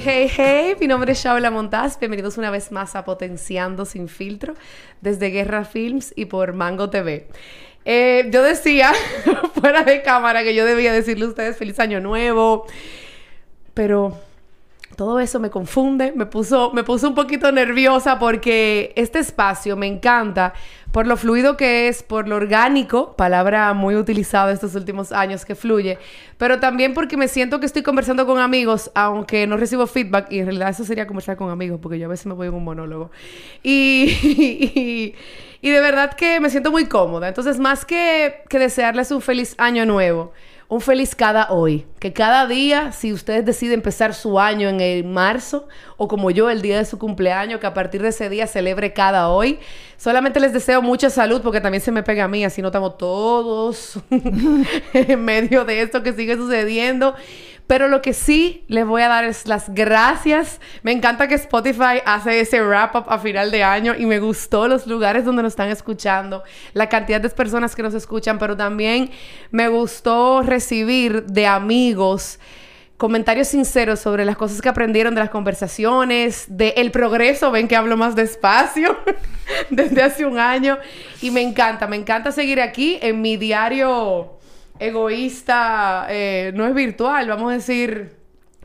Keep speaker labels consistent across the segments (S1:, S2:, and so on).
S1: Hey, hey, mi nombre es Shaula Montaz. Bienvenidos una vez más a Potenciando Sin Filtro desde Guerra Films y por Mango TV. Eh, yo decía fuera de cámara que yo debía decirle a ustedes feliz año nuevo, pero todo eso me confunde, me puso, me puso un poquito nerviosa porque este espacio me encanta por lo fluido que es, por lo orgánico, palabra muy utilizada estos últimos años que fluye, pero también porque me siento que estoy conversando con amigos, aunque no recibo feedback, y en realidad eso sería conversar con amigos, porque yo a veces me voy en un monólogo. Y, y, de verdad que me siento muy cómoda. Entonces, más que, que desearles un feliz año nuevo, un feliz cada hoy. Que cada día, si ustedes deciden empezar su año en el marzo, o como yo, el día de su cumpleaños, que a partir de ese día celebre cada hoy. Solamente les deseo mucha salud porque también se me pega a mí, así no estamos todos en medio de esto que sigue sucediendo. Pero lo que sí les voy a dar es las gracias. Me encanta que Spotify hace ese wrap up a final de año y me gustó los lugares donde nos están escuchando, la cantidad de personas que nos escuchan, pero también me gustó recibir de amigos comentarios sinceros sobre las cosas que aprendieron de las conversaciones, del el progreso, ven que hablo más despacio desde hace un año y me encanta, me encanta seguir aquí en mi diario egoísta, eh, no es virtual, vamos a decir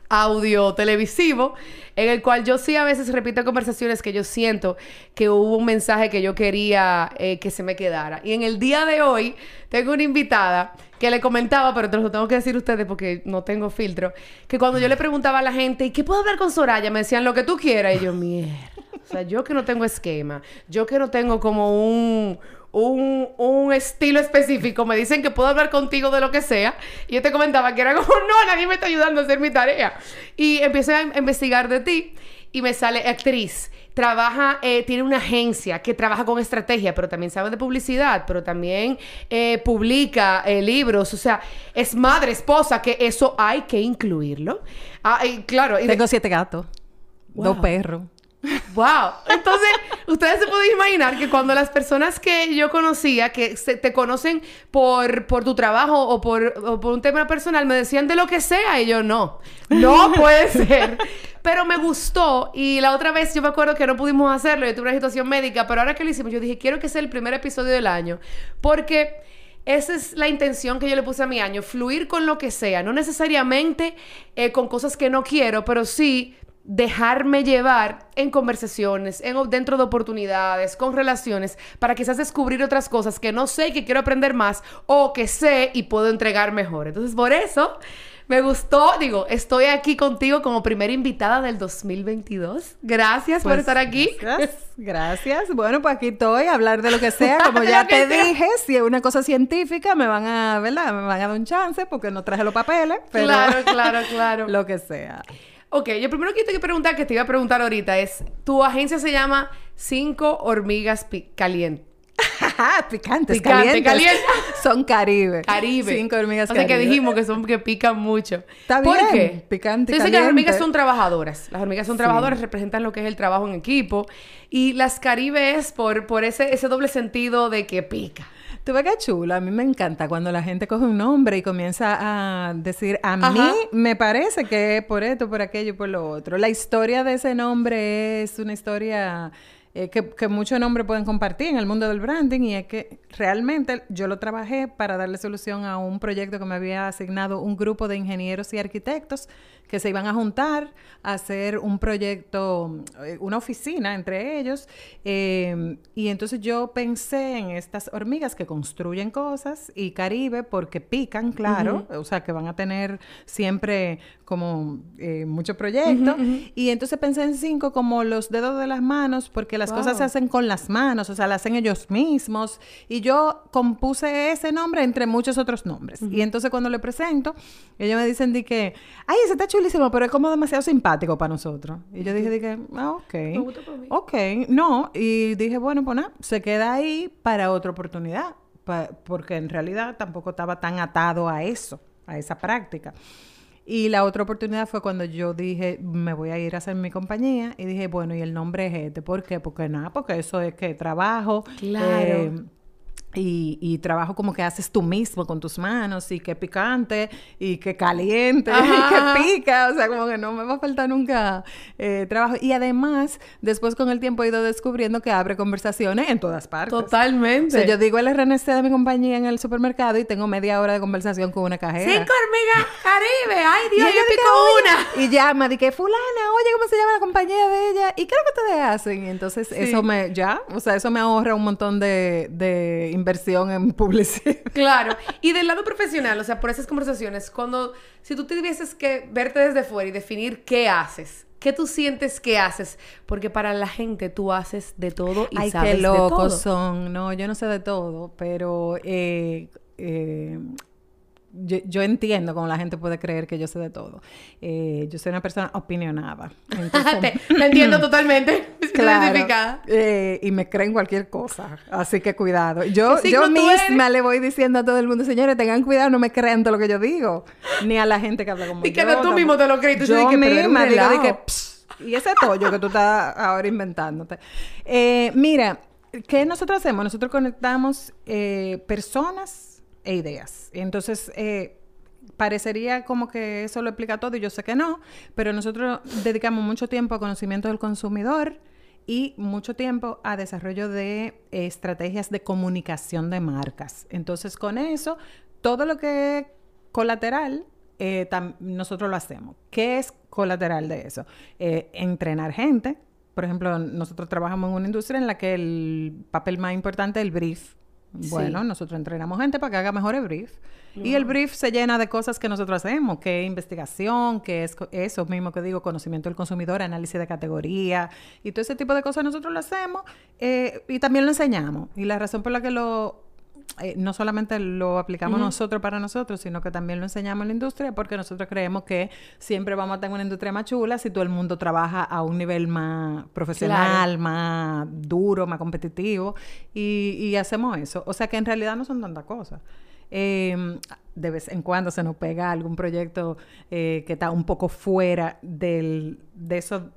S1: audio televisivo, en el cual yo sí a veces repito conversaciones que yo siento que hubo un mensaje que yo quería eh, que se me quedara. Y en el día de hoy tengo una invitada que le comentaba, pero te lo tengo que decir ustedes porque no tengo filtro, que cuando yo le preguntaba a la gente, ¿y qué puedo hablar con Soraya? Me decían lo que tú quieras. Y yo, mierda. O sea, yo que no tengo esquema, yo que no tengo como un, un, un, estilo específico, me dicen que puedo hablar contigo de lo que sea. Y yo te comentaba que era como, no, nadie me está ayudando a hacer mi tarea. Y empecé a investigar de ti y me sale actriz. Trabaja, eh, tiene una agencia que trabaja con estrategia, pero también sabe de publicidad, pero también eh, publica eh, libros, o sea, es madre, esposa, que eso hay que incluirlo. Ah, y claro.
S2: Tengo siete gatos, dos perros.
S1: Wow. Entonces, ustedes se pueden imaginar que cuando las personas que yo conocía, que te conocen por, por tu trabajo o por, o por un tema personal, me decían de lo que sea y yo no. No puede ser. Pero me gustó y la otra vez yo me acuerdo que no pudimos hacerlo, yo tuve una situación médica, pero ahora que lo hicimos, yo dije, quiero que sea el primer episodio del año. Porque esa es la intención que yo le puse a mi año, fluir con lo que sea, no necesariamente eh, con cosas que no quiero, pero sí dejarme llevar en conversaciones, en, dentro de oportunidades, con relaciones, para quizás descubrir otras cosas que no sé y que quiero aprender más, o que sé y puedo entregar mejor. Entonces, por eso me gustó, digo, estoy aquí contigo como primera invitada del 2022. Gracias por pues, estar aquí.
S2: Gracias. gracias. Bueno, pues aquí estoy a hablar de lo que sea. Como ya te dije, si es una cosa científica, me van a, ¿verdad? Me van a dar un chance porque no traje los papeles.
S1: claro, claro, claro.
S2: Lo que sea.
S1: Ok, yo primero que te que preguntar, que te iba a preguntar ahorita, es, tu agencia se llama Cinco Hormigas Calientes.
S2: picantes, Picante, calientes. Son Caribe.
S1: Caribe.
S2: Cinco hormigas
S1: o sea, que dijimos que son que pican mucho.
S2: Está bien. ¿Por qué? Picante,
S1: Entonces, que las hormigas son trabajadoras. Las hormigas son trabajadoras, representan lo que es el trabajo en equipo. Y las Caribe es por, por ese, ese doble sentido de que pica.
S2: Tú ves que chula. A mí me encanta cuando la gente coge un nombre y comienza a decir, a mí me parece que por esto, por aquello, por lo otro. La historia de ese nombre es una historia eh, que, que, muchos nombres pueden compartir en el mundo del branding y es que realmente yo lo trabajé para darle solución a un proyecto que me había asignado un grupo de ingenieros y arquitectos que se iban a juntar a hacer un proyecto, eh, una oficina entre ellos. Em, y entonces yo pensé en estas hormigas que construyen cosas y Caribe porque pican, claro, o sea que van a tener siempre como eh, mucho proyecto. Y entonces pensé en cinco como los dedos de las manos porque las cosas se hacen con las manos, o sea, las hacen ellos mismos. Y yo compuse ese nombre entre muchos otros nombres. Y entonces cuando le presento, ellos me dicen de que, ay, ese está chulísimo, pero es como demasiado simpático para nosotros. Y yo dije, de que, ah, ok. Me gusta mí. Ok, no. Y dije, bueno, pues nada, se queda ahí para otra oportunidad. porque en realidad tampoco estaba tan atado a eso, a esa práctica. Y la otra oportunidad fue cuando yo dije, me voy a ir a hacer mi compañía. Y dije, bueno, y el nombre es este. ¿Por qué? Porque nada, porque eso es que trabajo.
S1: Claro. Eh,
S2: y, y, trabajo como que haces tú mismo con tus manos y que picante y que caliente y que pica, o sea, como que no me va a faltar nunca eh, trabajo. Y además, después con el tiempo he ido descubriendo que abre conversaciones en todas partes.
S1: Totalmente.
S2: O sea, yo digo el RNC de mi compañía en el supermercado y tengo media hora de conversación con una cajera.
S1: ¡Cinco hormigas Caribe! ¡Ay, Dios, yo pico una!
S2: Y llama, di que fulana, oye, ¿cómo se llama la compañía de ella? ¿Y qué es lo que ustedes hacen? Y entonces eso me, ya, o sea, eso me ahorra un montón de, de inversión en publicidad.
S1: Claro. Y del lado profesional, o sea, por esas conversaciones, cuando, si tú tuvieses que verte desde fuera y definir qué haces, ¿Qué tú sientes que haces? Porque para la gente tú haces de todo y
S2: Ay,
S1: sabes
S2: qué locos
S1: de todo.
S2: son. No, yo no sé de todo, pero eh, eh, yo, yo, entiendo cómo la gente puede creer que yo sé de todo. Eh, yo soy una persona opinionada.
S1: Entonces, te, te, entiendo totalmente.
S2: claro, eh, y me creen cualquier cosa. Así que cuidado. Yo, yo misma le voy diciendo a todo el mundo, señores, tengan cuidado, no me crean todo lo que yo digo. Ni a la gente que habla como
S1: y yo. Que tú mismo te lo crees. Tú
S2: yo
S1: que,
S2: misma digo, que, y ese tollo que tú estás ahora inventándote. Eh, mira, ¿qué nosotros hacemos? Nosotros conectamos eh, personas e ideas. Entonces, eh, parecería como que eso lo explica todo y yo sé que no, pero nosotros dedicamos mucho tiempo a conocimiento del consumidor y mucho tiempo a desarrollo de estrategias de comunicación de marcas. Entonces, con eso, todo lo que es colateral, eh, nosotros lo hacemos. ¿Qué es colateral de eso? Eh, entrenar gente. Por ejemplo, nosotros trabajamos en una industria en la que el papel más importante es el brief. Bueno, sí. nosotros entrenamos gente para que haga mejor el brief. Y el brief se llena de cosas que nosotros hacemos, que es investigación, que es eso mismo que digo, conocimiento del consumidor, análisis de categoría y todo ese tipo de cosas nosotros lo hacemos eh, y también lo enseñamos. Y la razón por la que lo eh, no solamente lo aplicamos uh -huh. nosotros para nosotros, sino que también lo enseñamos en la industria, porque nosotros creemos que siempre vamos a tener una industria más chula si todo el mundo trabaja a un nivel más profesional, claro. más duro, más competitivo, y, y, hacemos eso. O sea que en realidad no son tantas cosas. Eh, de vez en cuando se nos pega algún proyecto eh, que está un poco fuera del, de eso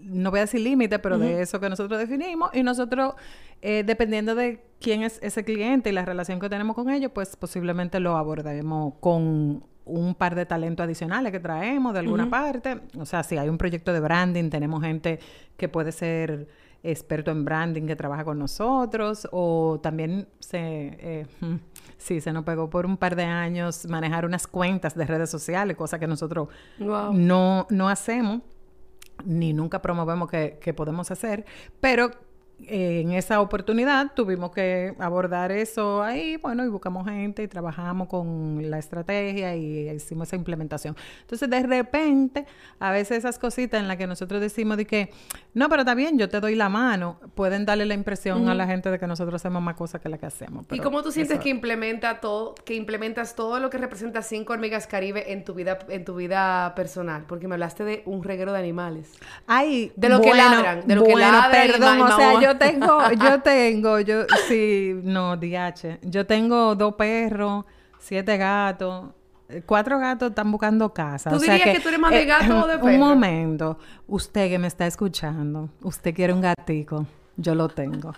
S2: no voy a decir límite, pero uh -huh. de eso que nosotros definimos. Y nosotros, eh, dependiendo de quién es ese cliente y la relación que tenemos con ellos, pues posiblemente lo abordaremos con un par de talentos adicionales que traemos de alguna uh -huh. parte. O sea, si hay un proyecto de branding, tenemos gente que puede ser experto en branding que trabaja con nosotros o también se eh, sí se nos pegó por un par de años manejar unas cuentas de redes sociales cosa que nosotros wow. no no hacemos ni nunca promovemos que, que podemos hacer, pero eh, en esa oportunidad tuvimos que abordar eso ahí, bueno, y buscamos gente y trabajamos con la estrategia y hicimos esa implementación. Entonces, de repente, a veces esas cositas en las que nosotros decimos de que, no, pero está bien, yo te doy la mano, pueden darle la impresión uh -huh. a la gente de que nosotros hacemos más cosas que la que hacemos.
S1: ¿Y cómo tú sientes eso... que implementa todo, que implementas todo lo que representa cinco hormigas caribe en tu vida, en tu vida personal? Porque me hablaste de un reguero de animales.
S2: Ay,
S1: de lo
S2: bueno,
S1: que ladran, de lo
S2: bueno,
S1: que ladran.
S2: Perdón, o sea, yo tengo, yo tengo, yo, sí, no, DH. Yo tengo dos perros, siete gatos. Cuatro gatos están buscando casa.
S1: ¿Tú
S2: o
S1: dirías
S2: sea
S1: que, que, tú eres más de gato o de perro?
S2: Un momento. Usted que me está escuchando, usted quiere un gatico. Yo lo tengo.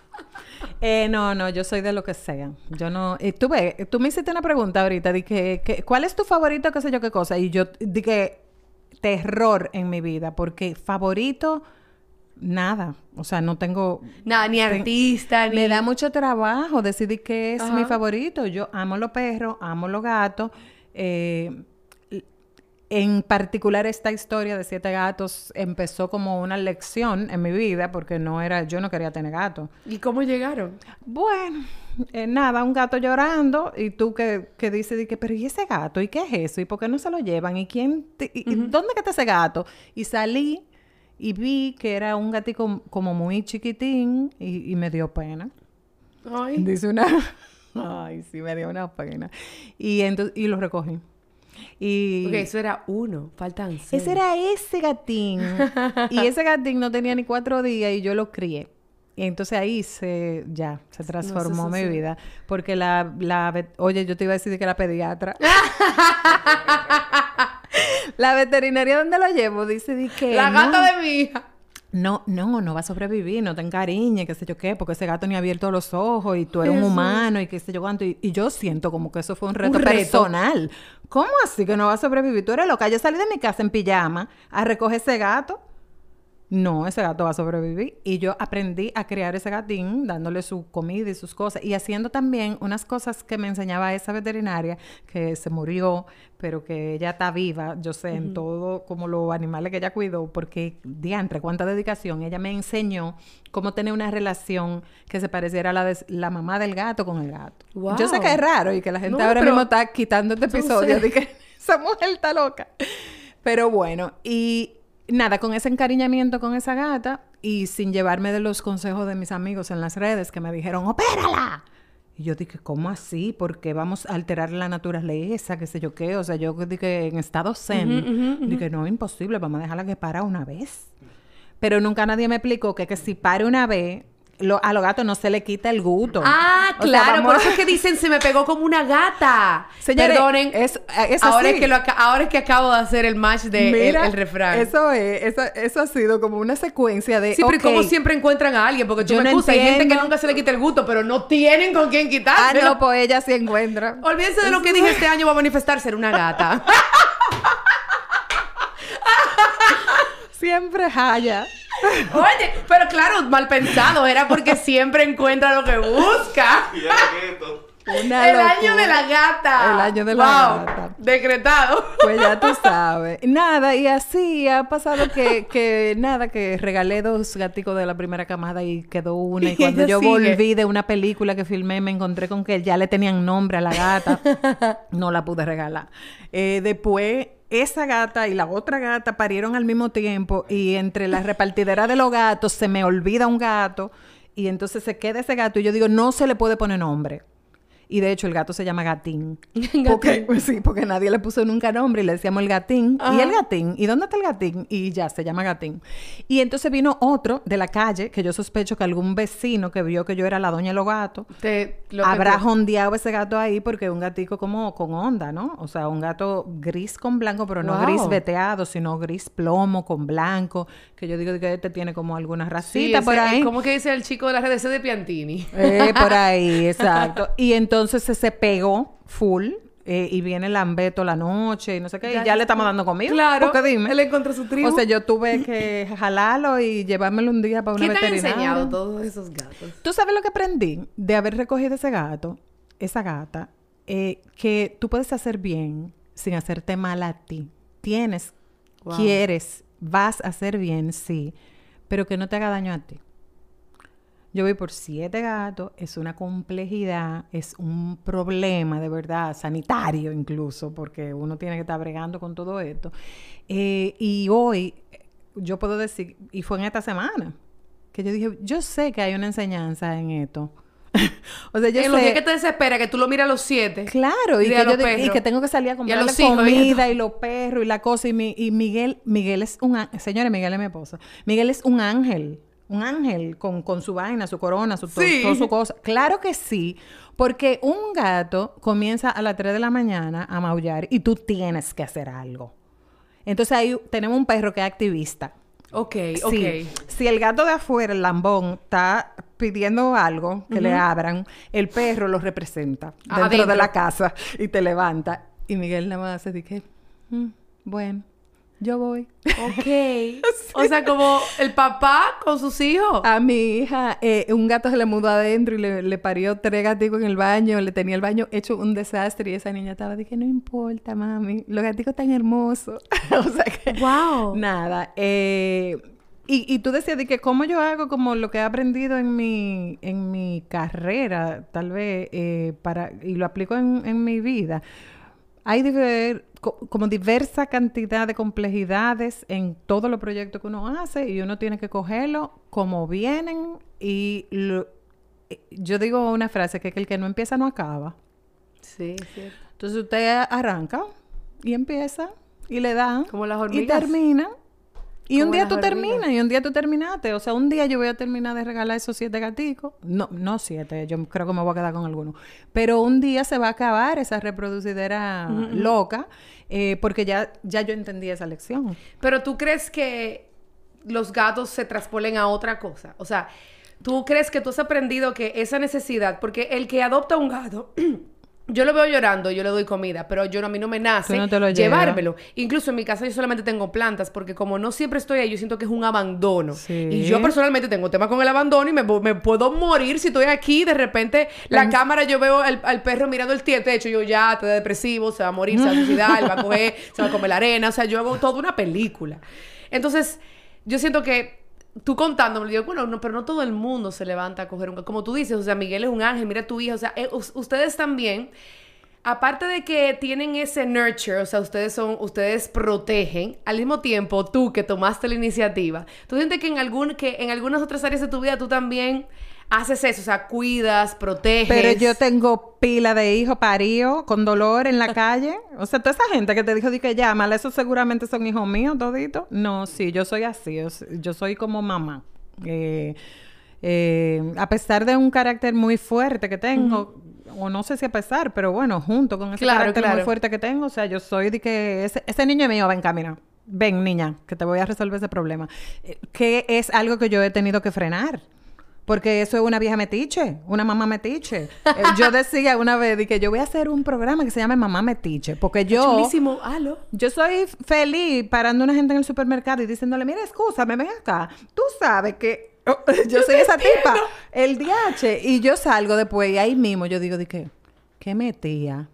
S2: Eh, no, no, yo soy de lo que sea. Yo no. Y tú ves, tú me hiciste una pregunta ahorita que, que, ¿cuál es tu favorito? qué sé yo qué cosa. Y yo dije terror en mi vida, porque favorito nada. O sea, no tengo...
S1: Nada, ni artista,
S2: ten,
S1: ni...
S2: Me da mucho trabajo decidir qué es Ajá. mi favorito. Yo amo los perros, amo los gatos. Eh, en particular esta historia de siete gatos empezó como una lección en mi vida porque no era... Yo no quería tener gatos.
S1: ¿Y cómo llegaron?
S2: Bueno... Eh, nada, un gato llorando y tú que, que dices, que, pero ¿y ese gato? ¿Y qué es eso? ¿Y por qué no se lo llevan? ¿Y quién? Te, y, uh -huh. ¿Dónde está ese gato? Y salí y vi que era un gatito como muy chiquitín y, y me dio pena.
S1: Ay.
S2: Dice una... Ay, sí, me dio una pena. Y, entonces, y lo recogí. Y...
S1: Porque eso era uno, faltan seis.
S2: Ese era ese gatín. y ese gatín no tenía ni cuatro días y yo lo crié. Y entonces ahí se, ya, se transformó no mi sí. vida. Porque la, la, oye, yo te iba a decir que la pediatra. la veterinaria donde lo llevo dice di que
S1: La gata de mi hija.
S2: no, no, no va a sobrevivir, no te encariñes, qué sé yo qué, porque ese gato ni ha abierto los ojos y tú eres un humano y qué sé yo cuánto. Y, y yo siento como que eso fue un reto,
S1: Un reto.
S2: personal. ¿Cómo así que no va a sobrevivir? Tú eres loca. Yo salí de mi casa en pijama a recoger ese gato. No, ese gato va a sobrevivir. Y yo aprendí a criar ese gatín, dándole su comida y sus cosas. Y haciendo también unas cosas que me enseñaba esa veterinaria, que se murió, pero que ella está viva, yo sé, en todo, como los animales que ella cuidó, porque, diantre, cuánta dedicación. Ella me enseñó cómo tener una relación que se pareciera a la de la mamá del gato con el gato. Yo sé que es raro y que la gente
S1: No,
S2: ahora mismo está quitando este episodio
S1: sé.
S2: de que esa mujer está loca. Pero bueno, y nada, con ese encariñamiento con esa gata y sin llevarme de los consejos de mis amigos en las redes que me dijeron, ¡opérala! Y yo dije, ¿cómo así? Porque vamos a alterar la naturaleza, qué sé yo qué. O sea, yo dije, en estado zen, dije, no, imposible, vamos a dejarla que para una vez. Pero nunca nadie me explicó que, que si pare una vez, lo- a los gatos no se le quita el gusto.
S1: Ah,
S2: O
S1: claro, por
S2: a-
S1: eso es que dicen se me pegó como una gata.
S2: Señores,
S1: Perdonen.
S2: es- es
S1: ahora, es que lo ahora es que acabo de hacer el match de el-
S2: Mira,
S1: el, refrán.
S2: Eso es, eso, eso ha sido como una secuencia de.
S1: Sí, pero ¿y
S2: ok,
S1: ¿cómo siempre encuentran a alguien? Porque tú
S2: Yo
S1: me
S2: no
S1: hay gente que nunca se le quita el gusto, pero no tienen con quién
S2: Ah,
S1: quitárselo.
S2: no, pues ella sí encuentra.
S1: Olvídense de lo que dije este año va a manifestar ser una gata.
S2: Siempre Jaya.
S1: Oye, pero claro, mal pensado, era porque siempre encuentra lo que busca.
S2: Una
S1: el
S2: locura.
S1: año de la gata.
S2: El año de la
S1: Wow,
S2: gata.
S1: Decretado.
S2: Pues ya tú sabes. Nada, y así ha pasado que, que nada, que regalé dos gaticos de la primera camada y quedó una. Y
S1: Y
S2: cuando yo
S1: sigue.
S2: volví de una película que filmé, me encontré con que ya le tenían nombre a la gata. No la pude regalar. Eh, después, esa gata y la otra gata parieron al mismo tiempo y entre la repartidera de los gatos se me olvida un gato y entonces se queda ese gato y yo digo, no se le puede poner nombre. Y de hecho el gato se llama Gatín. Porque, sí, porque nadie le puso nunca nombre y le decíamos el Gatín.
S1: Ajá.
S2: Y el Gatín, ¿y dónde está el Gatín? Y ya, se llama Gatín. Y entonces vino otro de la calle, que yo sospecho que algún vecino que vio que yo era la doña de los gatos,
S1: Te- lo
S2: habrá jondeado ese gato ahí porque es un gatico como con onda, ¿no? O sea, un gato gris con blanco, pero no
S1: Wow.
S2: gris veteado, sino gris plomo con blanco, que yo digo que este tiene como alguna
S1: Sí,
S2: racita
S1: ese-
S2: por ahí.
S1: ¿Cómo que dice el chico de la ese de Piantini?
S2: Eh, por ahí, exacto. Y entonces se, se pegó full. eh, y viene el ambeto la noche y no sé qué, y ya le estamos dando comida.
S1: Claro.
S2: Porque dime.
S1: Él encontró su tribu.
S2: O sea, yo tuve que jalarlo y llevármelo un día para una
S1: ¿Qué te han enseñado todos esos gatos?
S2: ¿Tú sabes lo que aprendí de haber recogido ese gato, esa gata? Eh, que tú puedes hacer bien sin hacerte mal a ti. Tienes,
S1: Wow.
S2: quieres, vas a hacer bien, sí, pero que no te haga daño a ti. Yo voy por siete gatos, es una complejidad, es un problema de verdad, sanitario incluso, porque uno tiene que estar bregando con todo esto. Eh, y hoy, yo puedo decir, y fue en esta semana, que yo dije, yo sé que hay una enseñanza en esto. o sea, yo
S1: en los
S2: sé...
S1: días que te desespera, que tú lo miras a los siete.
S2: Claro, y
S1: Y
S2: que,
S1: a
S2: yo
S1: los
S2: de- y
S1: perros.
S2: que tengo que salir a
S1: Y a
S2: comprarle
S1: los hijos, y a
S2: comida y los perros y la cosa. Y, mi- y Miguel, Miguel es un ángel. Señores, Miguel es mi esposo. Miguel es un ángel. Un ángel con, con su vaina, su corona, su, to-
S1: Sí.
S2: toda su cosa. Claro que sí. Porque un gato comienza a las 3 de la mañana a maullar y tú tienes que hacer algo. Entonces ahí tenemos un perro que es activista.
S1: Ok, ok.
S2: Sí. Si el gato de afuera, el lambón, está pidiendo algo que le abran, el perro lo representa dentro
S1: Adentro.
S2: de la casa y te levanta. Y Miguel nada más hace de que, "Mm, bueno, yo voy.
S1: Ok. O sea, como el papá con sus hijos.
S2: A mi hija, eh, un gato se le mudó adentro y le, le parió tres gaticos en el baño. Le tenía el baño hecho un desastre y esa niña estaba que no importa, mami. Los gaticos tan hermosos. o sea que...
S1: Wow.
S2: Nada. eh, y, y tú decías de que cómo yo hago como lo que he aprendido en mi, en mi carrera, tal vez, eh, para, y lo aplico en, en mi vida. Hay diver- co- como diversa cantidad de complejidades en todos los proyectos que uno hace y uno tiene que cogerlo como vienen y lo- yo digo una frase que, que el que no empieza no acaba.
S1: Sí, cierto.
S2: Entonces usted arranca y empieza y le da
S1: Como las
S2: y termina. Y un día tú terminas y un día tú terminaste. O sea, un día yo voy a terminar de regalar esos siete gaticos. No, no siete, yo creo que me voy a quedar con algunos. Pero un día se va a acabar esa reproducidera loca eh, porque ya, ya yo entendí esa lección.
S1: Pero tú crees que los gatos se traspolen a otra cosa. O sea, tú crees que tú has aprendido que esa necesidad, porque el que adopta un gato yo lo veo llorando, yo le doy comida, pero yo a mí no me nace llevármelo. Incluso en mi casa yo solamente tengo plantas, porque como no siempre estoy ahí, yo siento que es un abandono. Y yo personalmente tengo tema con el abandono y me, puedo morir si estoy aquí, de repente la cámara yo veo al, perro mirando el techo, yo ya, está depresivo, se va a morir, se va a suicidar, va a coger, se va a comer la arena, o sea, yo hago toda una película. Entonces, yo siento que tú contándome, digo, bueno, no, pero no todo el mundo se levanta a coger un... Como tú dices, o sea, Miguel es un ángel, mira tu hija, o sea, eh, ustedes también, aparte de que tienen ese nurture, o sea, ustedes son, ustedes protegen, al mismo tiempo tú que tomaste la iniciativa, tú sientes que en, algún, que en algunas otras áreas de tu vida tú también haces eso, o sea, cuidas, proteges.
S2: Pero yo tengo pila de hijos paridos con dolor en la calle. O sea, toda esa gente que te dijo que llámala, esos seguramente son hijos míos toditos. No, sí, yo soy así, yo soy como mamá. Eh, eh, a pesar de un carácter muy fuerte que tengo, o no sé si a pesar, pero bueno, junto con ese carácter muy fuerte que tengo, o sea, yo soy de que ese, ese niño mío, ven, camina. Ven, niña, que te voy a resolver ese problema. Eh, que es algo que yo he tenido que frenar. Porque eso es una vieja metiche, una mamá metiche. Eh, yo decía una vez que yo voy a hacer un programa que se llame Mamá Metiche. Porque yo.
S1: Chulísimo, halo.
S2: Yo soy feliz parando a una gente en el supermercado y diciéndole, mira, me ven acá. Tú sabes que oh, yo, soy esa tipa, el DH. Y yo salgo después y ahí mismo yo digo, de que, ¿qué metía?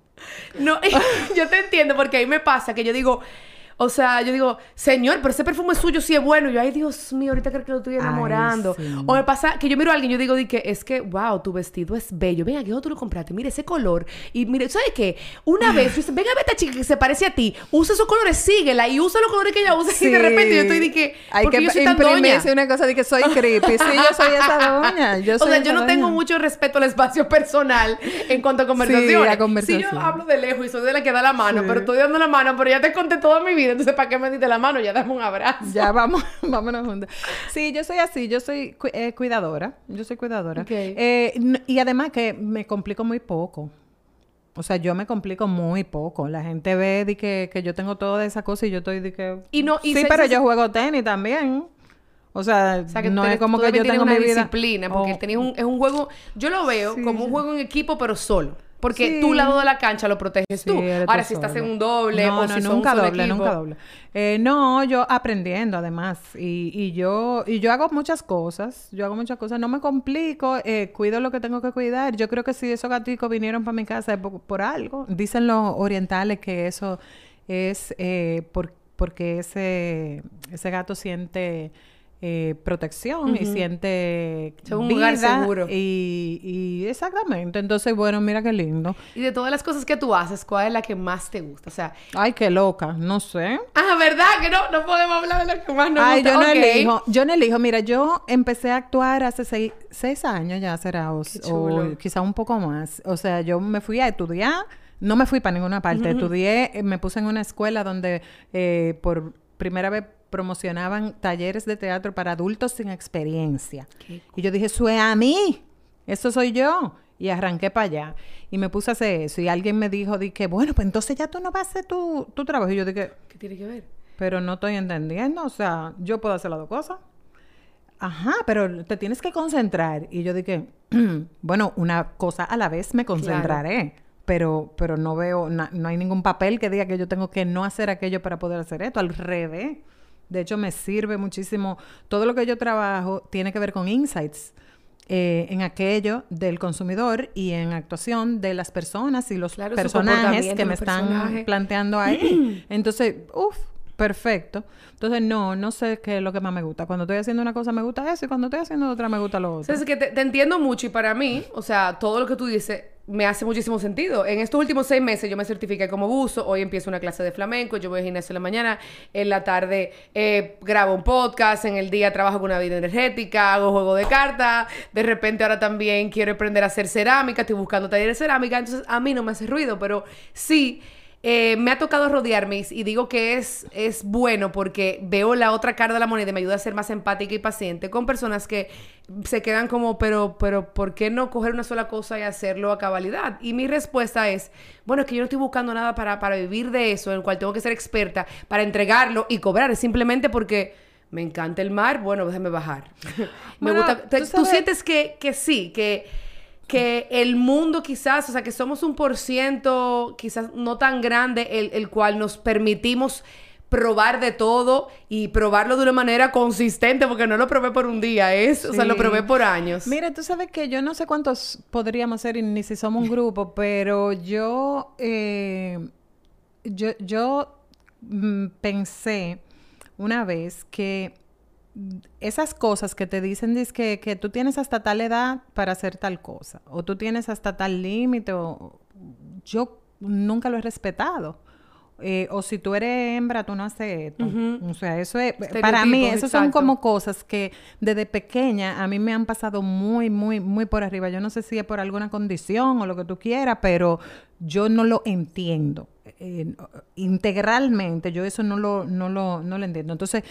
S1: No, yo te entiendo porque ahí me pasa que yo digo. O sea, yo digo, señor, pero ese perfume suyo sí es bueno. Y yo, ay, Dios mío, ahorita creo que lo estoy enamorando. O me pasa que yo miro a alguien y yo digo, di que es que, wow, tu vestido es bello. Venga, ¿qué tú lo compraste? Mire ese color. Y mire, ¿sabes qué? Una vez, venga, ve esta chica que se parece a ti. Usa esos colores, síguela y usa los colores que ella usa. Y de repente yo estoy de que,
S2: hay que yo soy tan doña. una cosa de que soy creepy. Sí, yo soy esa doña. Yo
S1: o sea, yo no tengo mucho respeto al espacio personal en cuanto a conversación. Sí, conversación. Sí, yo hablo de lejos y soy de la que da la mano, pero estoy dando la mano, pero ya te conté toda mi vida. Entonces, ¿para qué me diste la mano? Ya dame un abrazo.
S2: Ya, vamos, vámonos juntos. Sí, yo soy así, yo soy eh, cuidadora. Yo soy cuidadora. Eh, y además que me complico muy poco. O sea, yo me complico muy poco. La gente ve de que, que yo tengo toda esa cosa y yo estoy de que...
S1: Y no,
S2: sí, pero yo juego tenis también. O sea, que no es como que yo tengo
S1: una
S2: mi vida...
S1: disciplina, porque el tenis un, es un juego... Yo lo veo como un juego en equipo, pero solo. Porque tu lado de la cancha lo proteges tú. Ahora, si estás en un doble o si nunca doble, nunca doble.
S2: Eh, no, yo aprendiendo además. Y, y, yo, y yo hago muchas cosas. Yo hago muchas cosas. No me complico. Eh, cuido lo que tengo que cuidar. Yo creo que si esos gaticos vinieron para mi casa es por, algo. Dicen los orientales que eso es eh, porque ese, ese gato siente eh, protección y siente
S1: un lugar seguro.
S2: Y, y, exactamente. Entonces, bueno, mira qué lindo.
S1: Y de todas las cosas que tú haces, ¿cuál es la que más te gusta? O sea...
S2: Ay, qué loca. No sé.
S1: Ah, ¿verdad? Que no, no podemos hablar de lo que más nos
S2: Ay, yo no elijo. Yo no elijo. Mira, yo empecé a actuar hace seis, seis años ya será, o, o quizá un poco más. O sea, yo me fui a estudiar. No me fui para ninguna parte. Estudié, eh, me puse en una escuela donde eh, por primera vez promocionaban talleres de teatro para adultos sin experiencia. Y yo dije, eso es a mí, eso soy yo. Y arranqué para allá. Y me puse a hacer eso. Y alguien me dijo, dije, bueno, pues entonces ya tú no vas a hacer tu, tu trabajo. Y yo dije,
S1: ¿qué tiene que ver?
S2: Pero no estoy entendiendo. O sea, yo puedo hacer las dos cosas. Ajá, pero te tienes que concentrar. Y yo dije, bueno, una cosa a la vez me concentraré. Pero, pero no veo, no hay ningún papel que diga que yo tengo que no hacer aquello para poder hacer esto. Al revés. De hecho, me sirve muchísimo. Todo lo que yo trabajo tiene que ver con insights. Eh, en aquello del consumidor y en actuación de las personas y los personajes que me están planteando ahí. Entonces, uff, perfecto. Entonces, no, no sé qué es lo que más me gusta. Cuando estoy haciendo una cosa me gusta eso y cuando estoy haciendo otra me gusta lo otro.
S1: Es que te, entiendo mucho y para mí, o sea, todo lo que tú dices me hace muchísimo sentido. En estos últimos seis meses yo me certifiqué como buzo, hoy empiezo una clase de flamenco, yo voy al gimnasio en la mañana, en la tarde eh, grabo un podcast, en el día trabajo con una vida energética, hago juego de cartas, de repente ahora también quiero aprender a hacer cerámica, estoy buscando talleres de cerámica, entonces a mí no me hace ruido, pero sí eh, me ha tocado rodearme y digo que es, es bueno porque veo la otra cara de la moneda y me ayuda a ser más empática y paciente con personas que se quedan como, pero, pero, ¿por qué no coger una sola cosa y hacerlo a cabalidad? Y mi respuesta es, bueno, es que yo no estoy buscando nada para, para vivir de eso, en el cual tengo que ser experta para entregarlo y cobrar, es simplemente porque Me encanta el mar, bueno, déjame bajar. me gusta. ¿tú, sientes que, que sí, que, que el mundo quizás, o sea, que somos un por ciento quizás no tan grande, el, el cual nos permitimos probar de todo y probarlo de una manera consistente, porque no lo probé por un día, es, o sea, lo probé por años.
S2: Mira, tú sabes que yo no sé cuántos podríamos ser, ni si somos un grupo, pero yo, eh, yo, yo mm, pensé una vez que esas cosas que te dicen es que, que tú tienes hasta tal edad para hacer tal cosa, o tú tienes hasta tal límite, o yo nunca lo he respetado. Eh, o si tú eres hembra, tú no haces esto. O sea, eso es, para mí, eso son como cosas que desde pequeña a mí me han pasado muy, muy, muy por arriba. Yo no sé si es por alguna condición o lo que tú quieras, pero yo no lo entiendo. Eh, integralmente, yo eso no lo, no lo, no lo entiendo. Entonces,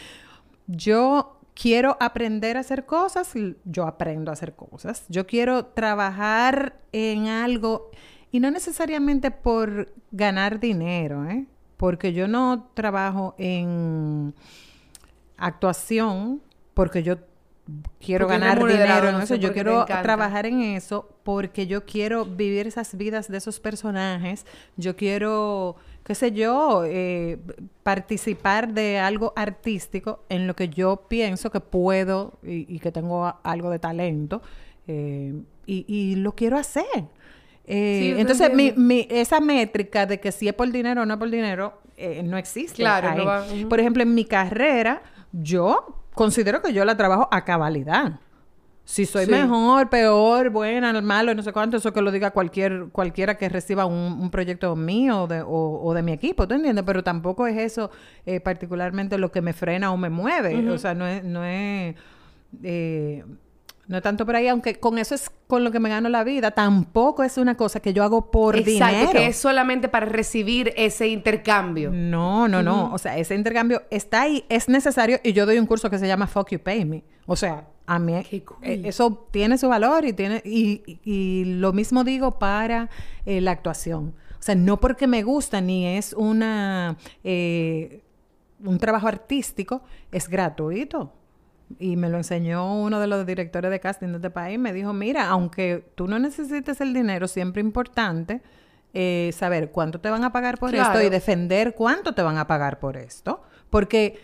S2: yo quiero aprender a hacer cosas, yo aprendo a hacer cosas. Yo quiero trabajar en algo y no necesariamente por ganar dinero, ¿eh? porque yo no trabajo en actuación porque yo quiero ganar dinero en eso, yo quiero trabajar en eso porque yo quiero vivir esas vidas de esos personajes, yo quiero, qué sé yo, eh, participar de algo artístico en lo que yo pienso que puedo y, que tengo algo de talento eh, y, y lo quiero hacer. Eh, entonces, mi, mi, esa métrica de que si es por dinero o no es por dinero, eh, no existe. Claro, Por ejemplo, en mi carrera, yo considero que yo la trabajo a cabalidad. Si soy mejor, peor, buena, malo, no sé cuánto, eso que lo diga cualquier, cualquiera que reciba un, proyecto mío de, o, de mi equipo, ¿tú entiendes? Pero tampoco es eso eh, particularmente lo que me frena o me mueve. O sea, no es, no es no tanto por ahí, aunque con eso es con lo que me gano la vida, tampoco es una cosa que yo hago por Exacto,
S1: que es solamente para recibir ese intercambio.
S2: No, no, no. O sea, ese intercambio está ahí, es necesario y yo doy un curso que se llama Fuck You Pay Me. O sea, a mí eh, eso tiene su valor y tiene y, lo mismo digo para eh, la actuación. O sea, no porque me gusta ni es una eh, un trabajo artístico, es gratuito. Y me lo enseñó uno de los directores de casting de este país, me dijo, mira, aunque tú no necesites el dinero, siempre importante eh, saber cuánto te van a pagar por esto y defender cuánto te van a pagar por esto, porque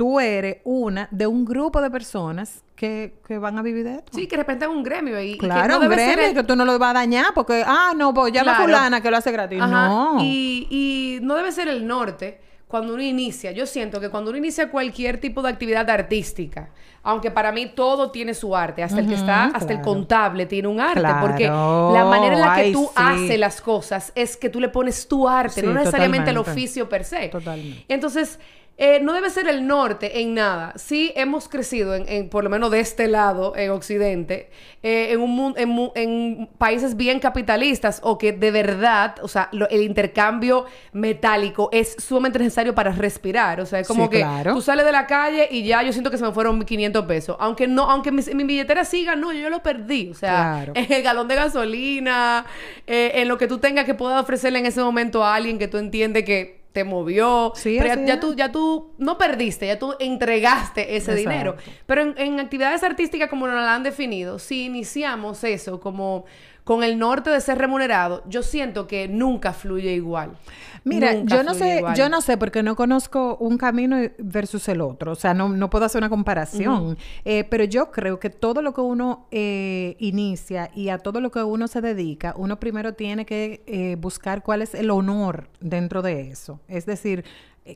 S2: tú eres una de un grupo de personas que, que van a vivir de esto.
S1: Sí, que de repente es un gremio. Y,
S2: claro, un gremio que tú no lo vas a dañar porque, ah, no, pues ya la fulana que lo hace gratis. No.
S1: Y, y no debe ser el norte cuando uno inicia, yo siento que cuando uno inicia cualquier tipo de actividad artística, aunque para mí todo tiene su arte, hasta el que está, hasta el contable tiene un arte, porque la manera en la que tú haces las cosas es que tú le pones tu arte, no necesariamente el oficio per se. Totalmente. Entonces, eh, no debe ser el norte en nada. Sí hemos crecido, en, por lo menos de este lado, en Occidente, eh, en, un, en, en, países bien capitalistas o que de verdad, o sea, el intercambio metálico es sumamente necesario para respirar. O sea, es como que tú sales de la calle y ya yo siento que se me fueron 500 pesos. Aunque no, aunque mi, billetera siga, no, yo lo perdí. O sea, en el galón de gasolina, eh, en lo que tú tengas que pueda ofrecerle en ese momento a alguien que tú entiendes que te movió. Sí, pero ya, tú, ya tú no perdiste, ya tú entregaste ese dinero. Pero en, en, actividades artísticas como nos la han definido, si iniciamos eso como con el norte de ser remunerado, yo siento que nunca fluye igual.
S2: Mira, yo no sé, yo no sé porque no conozco un camino versus el otro, o sea, no, no puedo hacer una comparación, eh, pero yo creo que todo lo que uno eh, inicia y a todo lo que uno se dedica, uno primero tiene que eh, buscar cuál es el honor dentro de eso. Es decir,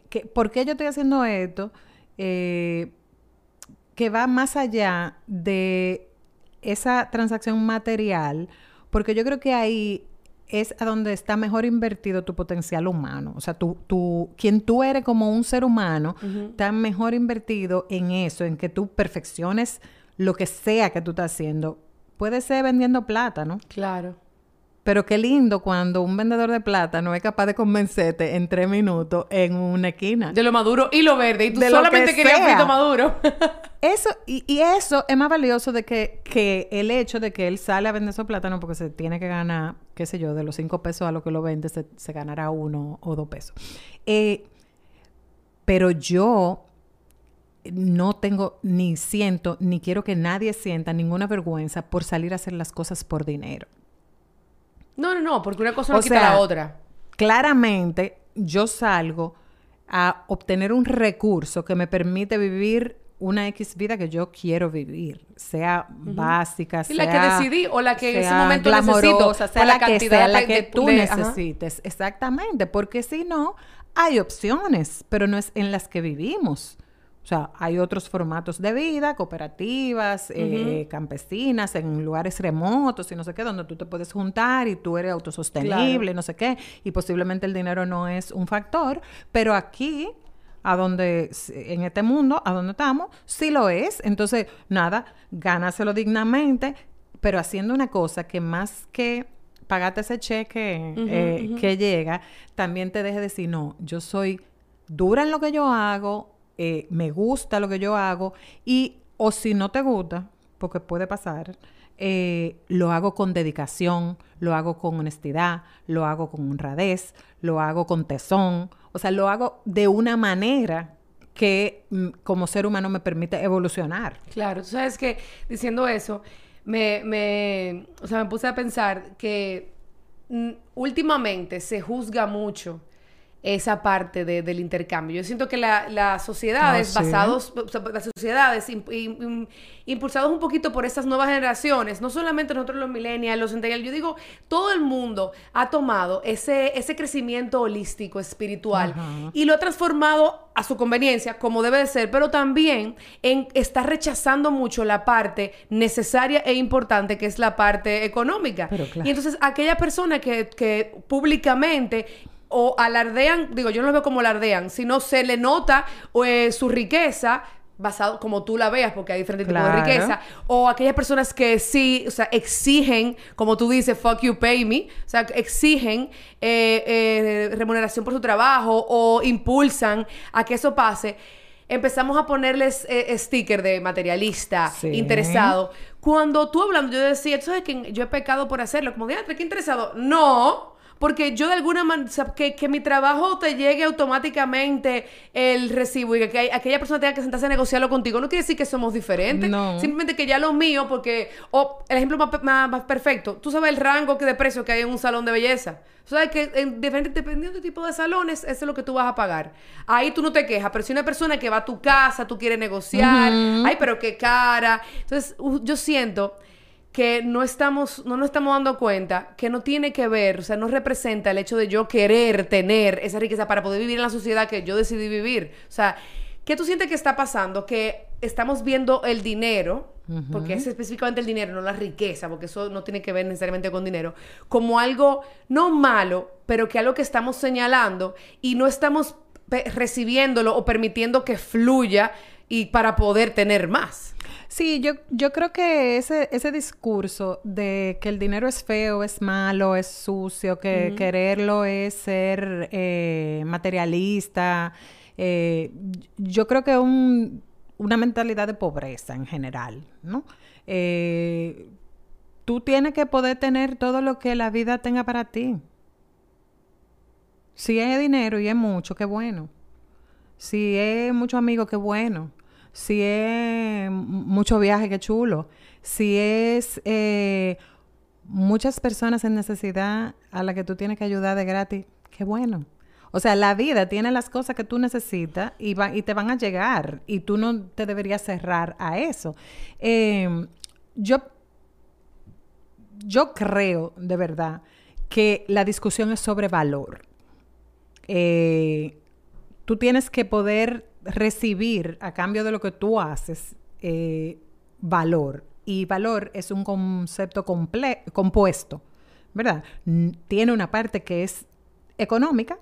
S2: que, ¿por qué yo estoy haciendo esto? que va más allá de esa transacción material, porque yo creo que ahí es a donde está mejor invertido tu potencial humano. O sea, tú, tú, quien tú eres como un ser humano, está mejor invertido en eso, en que tú perfecciones lo que sea que tú estás haciendo. Puede ser vendiendo plata, ¿no?
S1: Claro.
S2: Pero qué lindo cuando un vendedor de plata no es capaz de convencerte en tres minutos en una esquina.
S1: De lo maduro y lo verde. Y tú solamente querías frito maduro.
S2: eso, y, y, eso es más valioso de que, que el hecho de que él sale a vender su plátano porque se tiene que ganar, qué sé yo, de los cinco pesos a lo que lo vende, se, se ganará uno o dos pesos. Eh, pero yo no tengo ni siento, ni quiero que nadie sienta ninguna vergüenza por salir a hacer las cosas por dinero.
S1: No, no, no, porque una cosa no quita la otra.
S2: Claramente, yo salgo a obtener un recurso que me permite vivir una X vida que yo quiero vivir, sea básica, sea
S1: la que decidí o la que en ese momento necesito,
S2: sea la, cantidad que la que tú necesites, exactamente, porque si no hay opciones, pero no es en las que vivimos. O sea, hay otros formatos de vida, cooperativas, eh, campesinas, en lugares remotos y no sé qué, donde tú te puedes juntar y tú eres autosostenible, no sé qué, y posiblemente el dinero no es un factor, pero aquí, a donde, en este mundo, a donde estamos, sí lo es. Entonces, nada, gánaselo dignamente, pero haciendo una cosa que más que pagarte ese cheque eh, que llega, también te deje decir, no, yo soy dura en lo que yo hago, eh, me gusta lo que yo hago y o si no te gusta, porque puede pasar, eh, lo hago con dedicación, lo hago con honestidad, lo hago con honradez, lo hago con tesón, o sea, lo hago de una manera que mm, como ser humano me permite evolucionar.
S1: Claro, tú sabes que diciendo eso, me, me, o sea, me puse a pensar que mm, últimamente se juzga mucho esa parte del intercambio. Yo siento que las sociedades ah, basados, las sociedades impulsados un poquito por estas nuevas generaciones, no solamente nosotros los millennials, los centennials, yo digo, todo el mundo ha tomado ese, ese crecimiento holístico, espiritual, y lo ha transformado a su conveniencia, como debe de ser, pero también en, está rechazando mucho la parte necesaria e importante que es la parte económica. Y entonces aquella persona que, que públicamente o alardean, digo, yo no lo veo como alardean, sino se le nota eh, su riqueza basado como tú la veas, porque hay diferentes tipos de riqueza, o aquellas personas que sí, o sea, exigen, como tú dices, fuck you, pay me, o sea, exigen eh, eh, remuneración por su trabajo o impulsan a que eso pase, empezamos a ponerles sticker de materialista, interesado. Cuando tú hablando, yo decía, sabes que yo he pecado por hacerlo, como, diatre, qué interesado. No, porque yo de alguna manera, que, que, mi trabajo te llegue automáticamente el recibo y que, aquella persona tenga que sentarse a negociarlo contigo, no quiere decir que somos diferentes. No. Simplemente que ya lo mío, porque, o el ejemplo más, más, perfecto, tú sabes el rango que de precio que hay en un salón de belleza. Sabes que en diferentes, dependiendo del tipo de salones, eso es lo que tú vas a pagar. Ahí tú no te quejas, pero si una persona que va a tu casa, tú quieres negociar, ay, pero qué cara. Entonces, yo siento que no estamos, no nos estamos dando cuenta que no tiene que ver, o sea, no representa el hecho de yo querer tener esa riqueza para poder vivir en la sociedad que yo decidí vivir. O sea, ¿qué tú sientes que está pasando? Que estamos viendo el dinero, porque es específicamente el dinero, no la riqueza, porque eso no tiene que ver necesariamente con dinero, como algo no malo, pero que algo que estamos señalando y no estamos recibiéndolo o permitiendo que fluya y para poder tener más.
S2: Sí, yo, yo creo que ese, ese discurso de que el dinero es feo, es malo, es sucio, que quererlo es ser eh, materialista, eh, yo creo que es un, una mentalidad de pobreza en general, ¿no? Eh, tú tienes que poder tener todo lo que la vida tenga para ti. Si es dinero y es mucho, qué bueno. Si es mucho amigo, qué bueno. Si es mucho viaje, qué chulo. Si es eh, muchas personas en necesidad a las que tú tienes que ayudar de gratis, qué bueno. O sea, la vida tiene las cosas que tú necesitas y, y te van a llegar y tú no te deberías cerrar a eso. Em, yo, yo creo de verdad que la discusión es sobre valor. Eh, tú tienes que poder recibir a cambio de lo que tú haces eh, valor. Y valor es un concepto compuesto, ¿verdad? Tiene una parte que es económica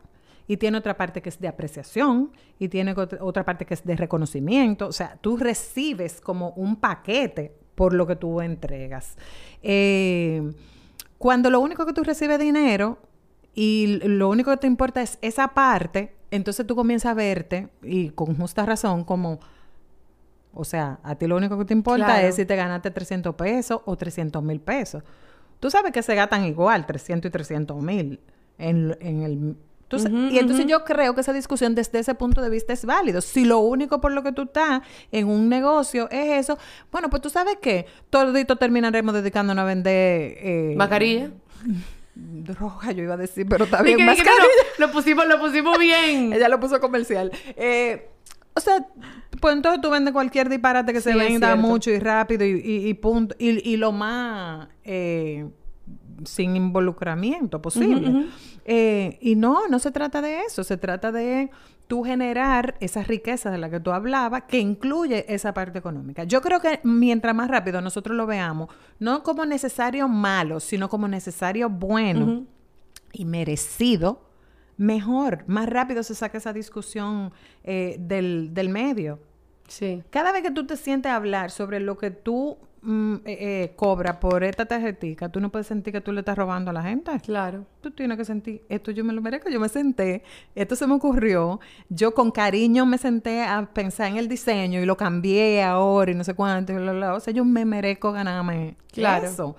S2: y tiene otra parte que es de apreciación y tiene otra parte que es de reconocimiento. O sea, tú recibes como un paquete por lo que tú entregas. Eh, cuando lo único que tú recibes es dinero y lo único que te importa es esa parte, entonces tú comienzas a verte, y con justa razón, como, o sea, a ti lo único que te importa es si te ganaste 300 pesos o 300 mil pesos. Tú sabes que se gastan igual, 300 y 300 mil, en, el y entonces yo creo que esa discusión desde ese punto de vista es válido. Si lo único por lo que tú estás en un negocio es eso, bueno, pues tú sabes que todito terminaremos dedicándonos a vender...
S1: Eh, ¿Mascarilla?
S2: Roja, yo iba a decir, pero está bien. mascarilla.
S1: lo, pusimos, lo pusimos bien.
S2: Ella lo puso comercial. Eh, o sea, pues entonces tú vendes cualquier disparate que se venda mucho y rápido y, y, punto. Y, lo más eh, sin involucramiento posible. Eh, y no, no se trata de eso. Se trata de tú generar esa riqueza de la que tú hablabas, que incluye esa parte económica. Yo creo que mientras más rápido nosotros lo veamos, no como necesario malo, sino como necesario bueno y merecido, mejor, más rápido se saca esa discusión eh, del, del, medio.
S1: Sí.
S2: Cada vez que tú te sientes a hablar sobre lo que tú mm, eh, eh, cobras por esta tarjetita, tú no puedes sentir que tú le estás robando a la gente.
S1: Claro.
S2: Tú tienes que sentir, esto yo me lo merezco, yo me senté, esto se me ocurrió, yo con cariño me senté a pensar en el diseño y lo cambié ahora y no sé cuánto, o sea, yo me merezco ganarme claro. eso.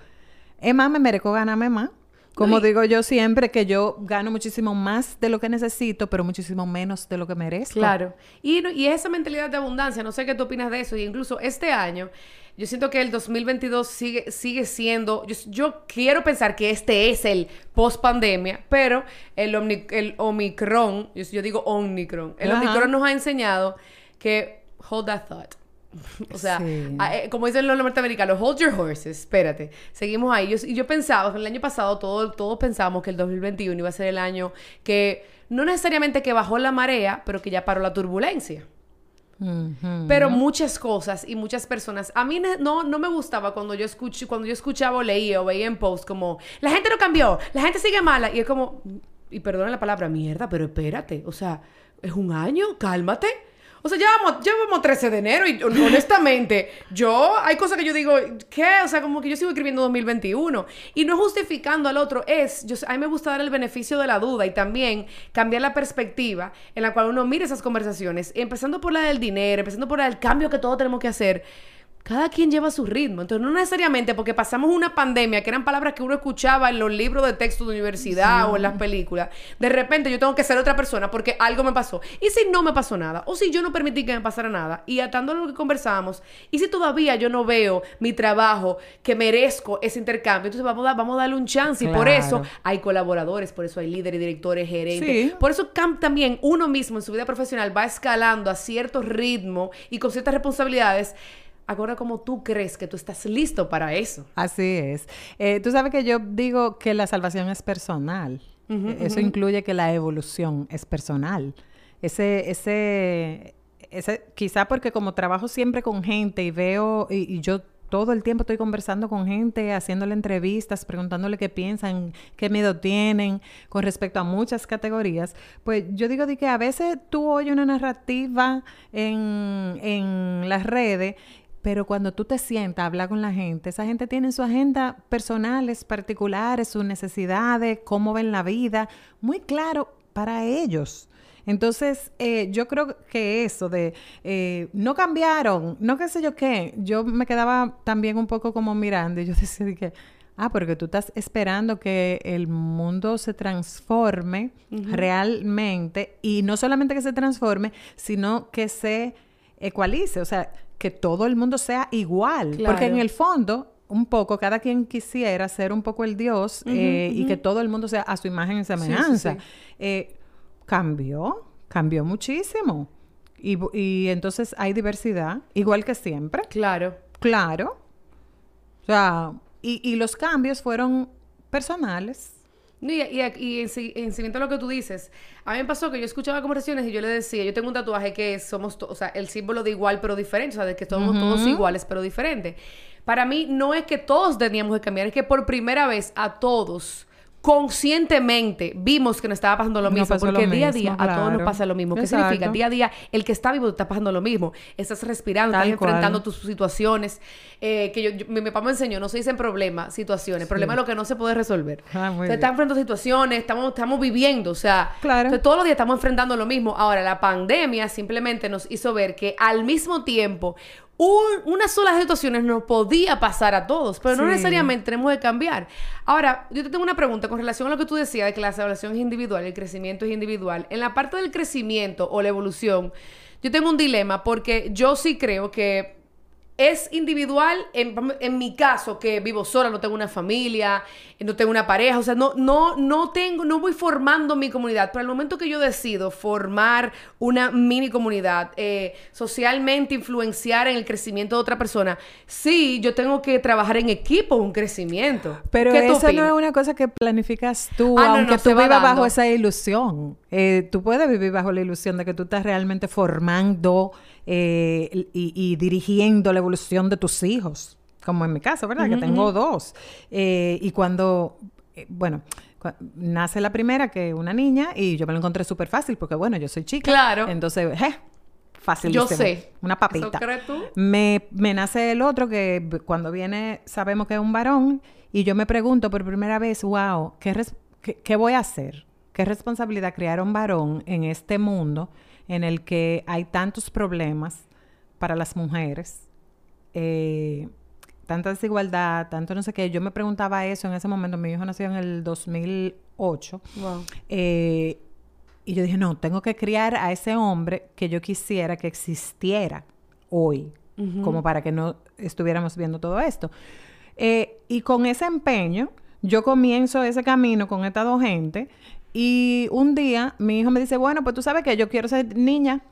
S2: Es más, me merezco ganarme más. Como digo yo siempre, que yo gano muchísimo más de lo que necesito, pero muchísimo menos de lo que merezco.
S1: Claro. Y, y esa mentalidad de abundancia, no sé qué tú opinas de eso, y incluso este año, yo siento que el 2022 sigue, sigue siendo, yo, quiero pensar que este es el post pandemia, pero el, el Omicron, yo, digo Omicron, el Omicron nos ha enseñado que, hold that thought o sea, eh, como dicen los norteamericanos, hold your horses, espérate. Seguimos ahí. y yo pensaba, el año pasado todo, todos pensamos que el 2021 iba a ser el año que no necesariamente que bajó la marea, pero que ya paró la turbulencia. Pero muchas cosas y muchas personas. A mí no, no me gustaba cuando yo escuché, cuando yo escuchaba o leía o veía en post como la gente no cambió, la gente sigue mala. Y es como, y perdona la palabra, mierda, pero espérate. O sea, es un año, cálmate. O sea, llevamos, llevamos 13 de enero y honestamente, yo, hay cosas que yo digo, ¿qué? O sea, como que yo sigo escribiendo 2021 y no justificando al otro, es, yo, a mí me gusta dar el beneficio de la duda y también cambiar la perspectiva en la cual uno mire esas conversaciones, empezando por la del dinero, empezando por el cambio que todos tenemos que hacer cada quien lleva su ritmo. Entonces, no necesariamente porque pasamos una pandemia, que eran palabras que uno escuchaba en los libros de texto de universidad o en las películas, de repente yo tengo que ser otra persona porque algo me pasó. ¿Y si no me pasó nada? ¿O si yo no permití que me pasara nada? Y atando a lo que conversábamos, ¿y si todavía yo no veo mi trabajo que merezco ese intercambio? Entonces, vamos a, vamos a darle un chance. Y por eso hay colaboradores, por eso hay líderes, directores, gerentes. Por eso también uno mismo en su vida profesional va escalando a cierto ritmo y con ciertas responsabilidades Ahora, como tú crees que tú estás listo para eso?
S2: Así es. Eh, tú sabes que yo digo que la salvación es personal. E, eso incluye que la evolución es personal. Ese, ese, ese, quizá porque como trabajo siempre con gente y veo, y, yo todo el tiempo estoy conversando con gente, haciéndole entrevistas, preguntándole qué piensan, qué miedo tienen con respecto a muchas categorías, pues yo digo de que a veces tú oyes una narrativa en, en las redes pero cuando tú te sientas a hablar con la gente, esa gente tiene su agenda personales, particulares, sus necesidades, cómo ven la vida, muy claro para ellos. Entonces, eh, yo creo que eso de eh, no cambiaron, no qué sé yo qué, yo me quedaba también un poco como mirando y yo decía que, ah, porque tú estás esperando que el mundo se transforme realmente y no solamente que se transforme, sino que se ecualice, o sea, que todo el mundo sea igual. Porque en el fondo, un poco, cada quien quisiera ser un poco el Dios eh, y que todo el mundo sea a su imagen y semejanza. Eh, cambió, cambió muchísimo. Y, y, entonces hay diversidad, igual que siempre.
S1: Claro.
S2: Claro. O sea, y, y los cambios fueron personales.
S1: Y, y, en, seguimiento a lo que tú dices, a mí me pasó que yo escuchaba conversaciones y yo le decía, yo tengo un tatuaje que somos, o sea, el símbolo de igual pero diferente, o sea, de que somos todos iguales pero diferentes. Para mí no es que todos teníamos que cambiar, es que por primera vez a todos conscientemente vimos que nos estaba pasando lo mismo. porque día a día a todos nos pasa lo mismo. ¿Qué significa? Día a día, el que está vivo te está pasando lo mismo. Estás respirando, estás enfrentando tus situaciones. Eh, que yo, mi, papá me enseñó, no se dicen problemas, situaciones. Problema es lo que no se puede resolver. Ah, estás enfrentando situaciones, estamos, estamos viviendo. O sea, todos los días estamos enfrentando lo mismo. Ahora, la pandemia simplemente nos hizo ver que al mismo tiempo una sola situación nos podía pasar a todos, pero no necesariamente tenemos que cambiar. Ahora, yo te tengo una pregunta con relación a lo que tú decías de que la evaluación es individual, el crecimiento es individual. En la parte del crecimiento o la evolución, yo tengo un dilema porque yo sí creo que es individual en, mi caso que vivo sola no tengo una familia no tengo una pareja o sea no no no tengo no voy formando mi comunidad. Pero al momento que yo decido formar una mini comunidad eh, socialmente influenciar en el crecimiento de otra persona sí yo tengo que trabajar en equipo un crecimiento.
S2: Pero eso no es una cosa que planificas tú ah, aunque tú vivas bajo esa ilusión. Eh, tú puedes vivir bajo la ilusión de que tú estás realmente formando eh, y, dirigiendo la evolución de tus hijos, como en mi caso, ¿verdad? que tengo dos. Eh, y cuando, eh, bueno, nace la primera, que es una niña, y yo me lo encontré súper fácil, porque bueno, yo soy chica.
S1: Claro.
S2: Entonces, eh, fácil.
S1: Yo sé.
S2: Una papita.
S1: ¿Eso crees tú?
S2: Me, me nace el otro, que cuando viene sabemos que es un varón, y yo me pregunto por primera vez, wow, ¿qué, qué, qué voy a hacer? ¿Qué responsabilidad crear un varón en este mundo? En el que hay tantos problemas para las mujeres, eh, tanta desigualdad, tanto no sé qué. Yo me preguntaba eso en ese momento. Mi hijo nació en el 2008. Eh, y yo dije, no, tengo que criar a ese hombre que yo quisiera que existiera hoy, como para que no estuviéramos viendo todo esto. Eh, y con ese empeño, yo comienzo ese camino con esta dos gente y un día mi hijo me dice, bueno, pues tú sabes que yo quiero ser niña.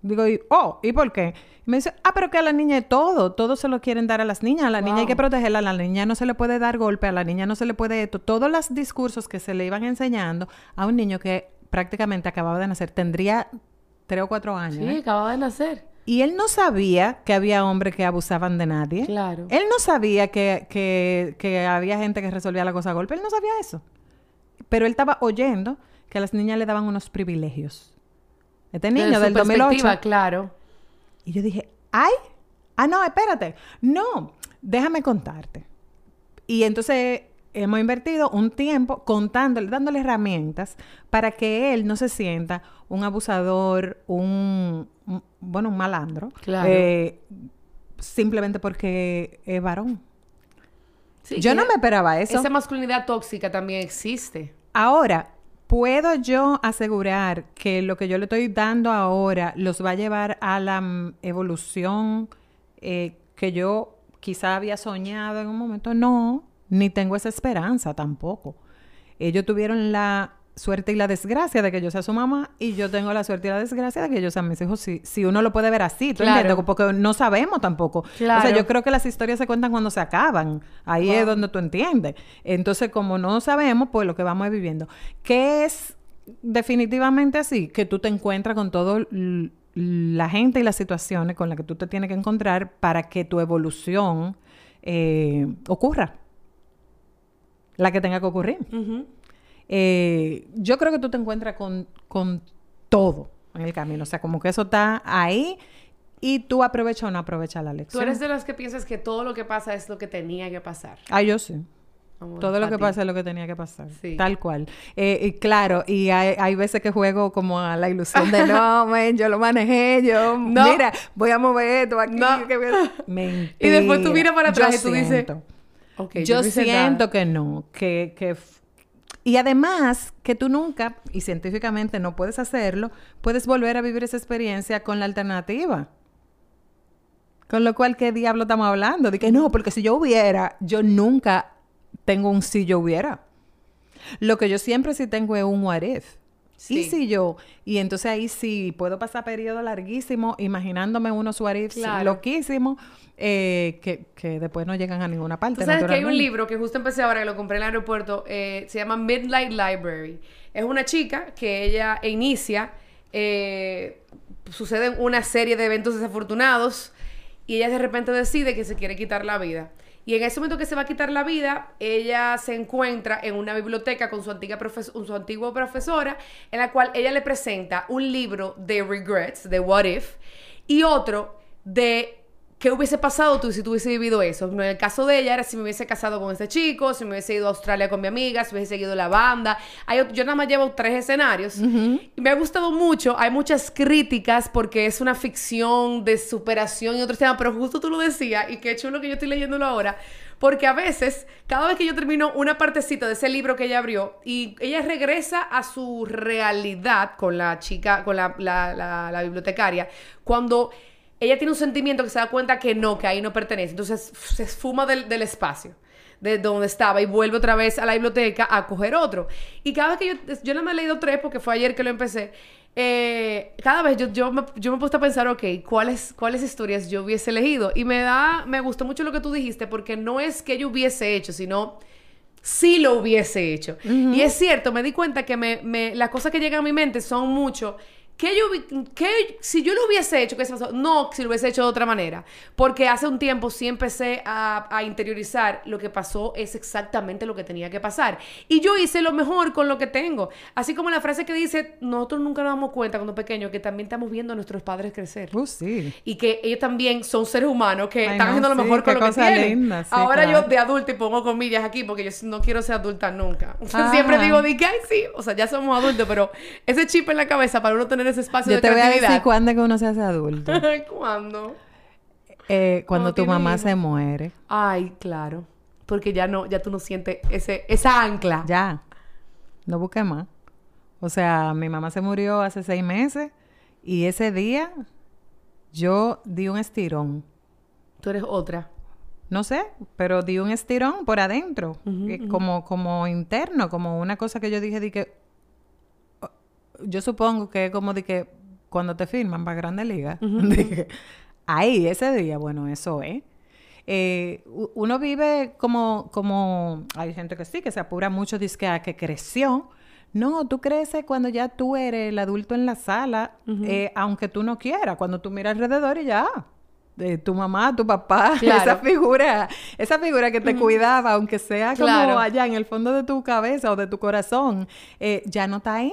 S2: Digo, oh, ¿y por qué? Y me dice, ah, pero que a la niña es todo, todo se lo quieren dar a las niñas, a la niña hay que protegerla, a la niña no se le puede dar golpe, a la niña no se le puede esto. Todos los discursos que se le iban enseñando a un niño que prácticamente acababa de nacer, tendría tres o cuatro años.
S1: Sí, ¿eh? acababa de nacer.
S2: Y él no sabía que había hombres que abusaban de nadie.
S1: Claro.
S2: Él no sabía que, que, que había gente que resolvía la cosa a golpe. Él no sabía eso. Pero él estaba oyendo que a las niñas le daban unos privilegios. Este niño del 2008.
S1: claro.
S2: Y yo dije, ¡ay! Ah, no, espérate. No, déjame contarte. Y entonces hemos invertido un tiempo contándole, dándole herramientas para que él no se sienta un abusador, un, bueno, un malandro.
S1: Claro.
S2: Eh, simplemente porque es varón. yo no me esperaba eso.
S1: Esa masculinidad tóxica también existe.
S2: Ahora, ¿puedo yo asegurar que lo que yo le estoy dando ahora los va a llevar a la mm, evolución eh, que yo quizá había soñado en un momento? No, ni tengo esa esperanza tampoco. Ellos tuvieron la suerte y la desgracia de que yo sea su mamá y yo tengo la suerte y la desgracia de que ellos sean mis hijos. Si, si uno lo puede ver así, ¿tú entiendes? Porque no sabemos tampoco. O sea, yo creo que las historias se cuentan cuando se acaban. Ahí es donde tú entiendes. Entonces, como no sabemos, pues lo que vamos es viviendo. ¿Qué es definitivamente así? Que tú te encuentras con todo la gente y las situaciones con las que tú te tienes que encontrar para que tu evolución eh, ocurra. La que tenga que ocurrir. Eh, yo creo que tú te encuentras con, con todo en el camino. O sea, como que eso está ahí y tú aprovechas o no aprovechas la lección.
S1: Tú eres de las que piensas que todo lo que pasa es lo que tenía que pasar.
S2: Ah, yo sí. todo lo que pasa es lo que tenía que pasar. Sí. Tal cual. Eh, y claro, y hay, veces que juego como a la ilusión de no, man, yo lo manejé, yo, mira, voy a mover esto aquí. No.
S1: Mentira. Y después tú miras para atrás y tú dices,
S2: yo, siento que no, que, que y además que tú nunca, y científicamente no puedes hacerlo, puedes volver a vivir esa experiencia con la alternativa. Con lo cual, ¿qué diablo estamos hablando? De que no, porque si yo hubiera, yo nunca tengo un si yo hubiera. Lo que yo siempre sí tengo es un what if. Sí. Y si yo, y entonces ahí sí puedo pasar periodo larguísimo imaginándome unos what ifs loquísimos eh, que, después no llegan a ninguna parte.
S1: sabes que hay un libro que justo empecé ahora, que lo compré en el aeropuerto, eh, se llama Midnight Library. Es una chica que ella inicia, eh, suceden una serie de eventos desafortunados y ella de repente decide que se quiere quitar la vida. Y en ese momento que se va a quitar la vida, ella se encuentra en una biblioteca con su antigua, su profesora, en la cual ella le presenta un libro de regrets, de what if, y otro de ¿Qué hubiese pasado tú si tú hubiese vivido eso? En el caso de ella era si me hubiese casado con este chico, si me hubiese ido a Australia con mi amiga, si hubiese seguido la banda. Hay, yo nada más llevo tres escenarios. Y me ha gustado mucho. Hay muchas críticas porque es una ficción de superación y otros temas, pero justo tú lo decías y qué chulo que yo estoy leyéndolo ahora. Porque a veces, cada vez que yo termino una partecita de ese libro que ella abrió y ella regresa a su realidad con la chica, con la, la, la, la bibliotecaria, cuando ella tiene un sentimiento que se da cuenta que no, que ahí no pertenece. Entonces se esfuma del, del espacio de donde estaba y vuelve otra vez a la biblioteca a coger otro. Y cada vez que yo, yo no me he leído tres porque fue ayer que lo empecé, eh, cada vez yo, yo, me, yo me he puesto a pensar, ok, ¿cuáles, ¿cuáles historias yo hubiese elegido? Y me da, me gustó mucho lo que tú dijiste porque no es que yo hubiese hecho, sino sí lo hubiese hecho. Y es cierto, me di cuenta que me, me, las cosas que llegan a mi mente son mucho ¿Qué yo, qué, si yo lo hubiese hecho, qué se pasó? No, si lo hubiese hecho de otra manera. Porque hace un tiempo sí empecé a, a, interiorizar lo que pasó es exactamente lo que tenía que pasar. Y yo hice lo mejor con lo que tengo. Así como la frase que dice, nosotros nunca nos damos cuenta cuando pequeños que también estamos viendo a nuestros padres crecer.
S2: Uh, sí.
S1: Y que ellos también son seres humanos que Ay, están no, haciendo lo mejor sí, con lo que tienen. Linda, sí, Ahora claro. yo de adulta y pongo comillas aquí porque yo no quiero ser adulta nunca. Ah. Siempre digo, di que, ay, sí, o sea, ya somos adultos, pero ese chip en la cabeza para uno tener ese espacio
S2: Yo
S1: de
S2: te
S1: creatividad.
S2: voy a decir cuándo que uno se hace adulto.
S1: ¿Cuándo?
S2: Eh, cuando tu mamá se muere.
S1: Ay, claro. Porque ya no, ya tú no sientes ese, esa ancla.
S2: Ya. No busques más. O sea, mi mamá se murió hace seis meses y ese día yo di un estirón.
S1: Tú eres otra.
S2: No sé, pero di un estirón por adentro, uh -huh, uh -huh. como, como interno, como una cosa que yo dije, di que yo supongo que es como de que cuando te firman para Grandes Ligas, uh -huh. de ahí, ese día, bueno, eso es. Eh, uno vive como, como, hay gente que sí, que se apura mucho, dice que, a que creció. No, tú creces cuando ya tú eres el adulto en la sala, uh -huh. eh, aunque tú no quieras, cuando tú miras alrededor y ya, de tu mamá, tu papá, claro. esa figura, esa figura que te uh -huh. cuidaba, aunque sea como claro. allá en el fondo de tu cabeza o de tu corazón, eh, ya no está ahí.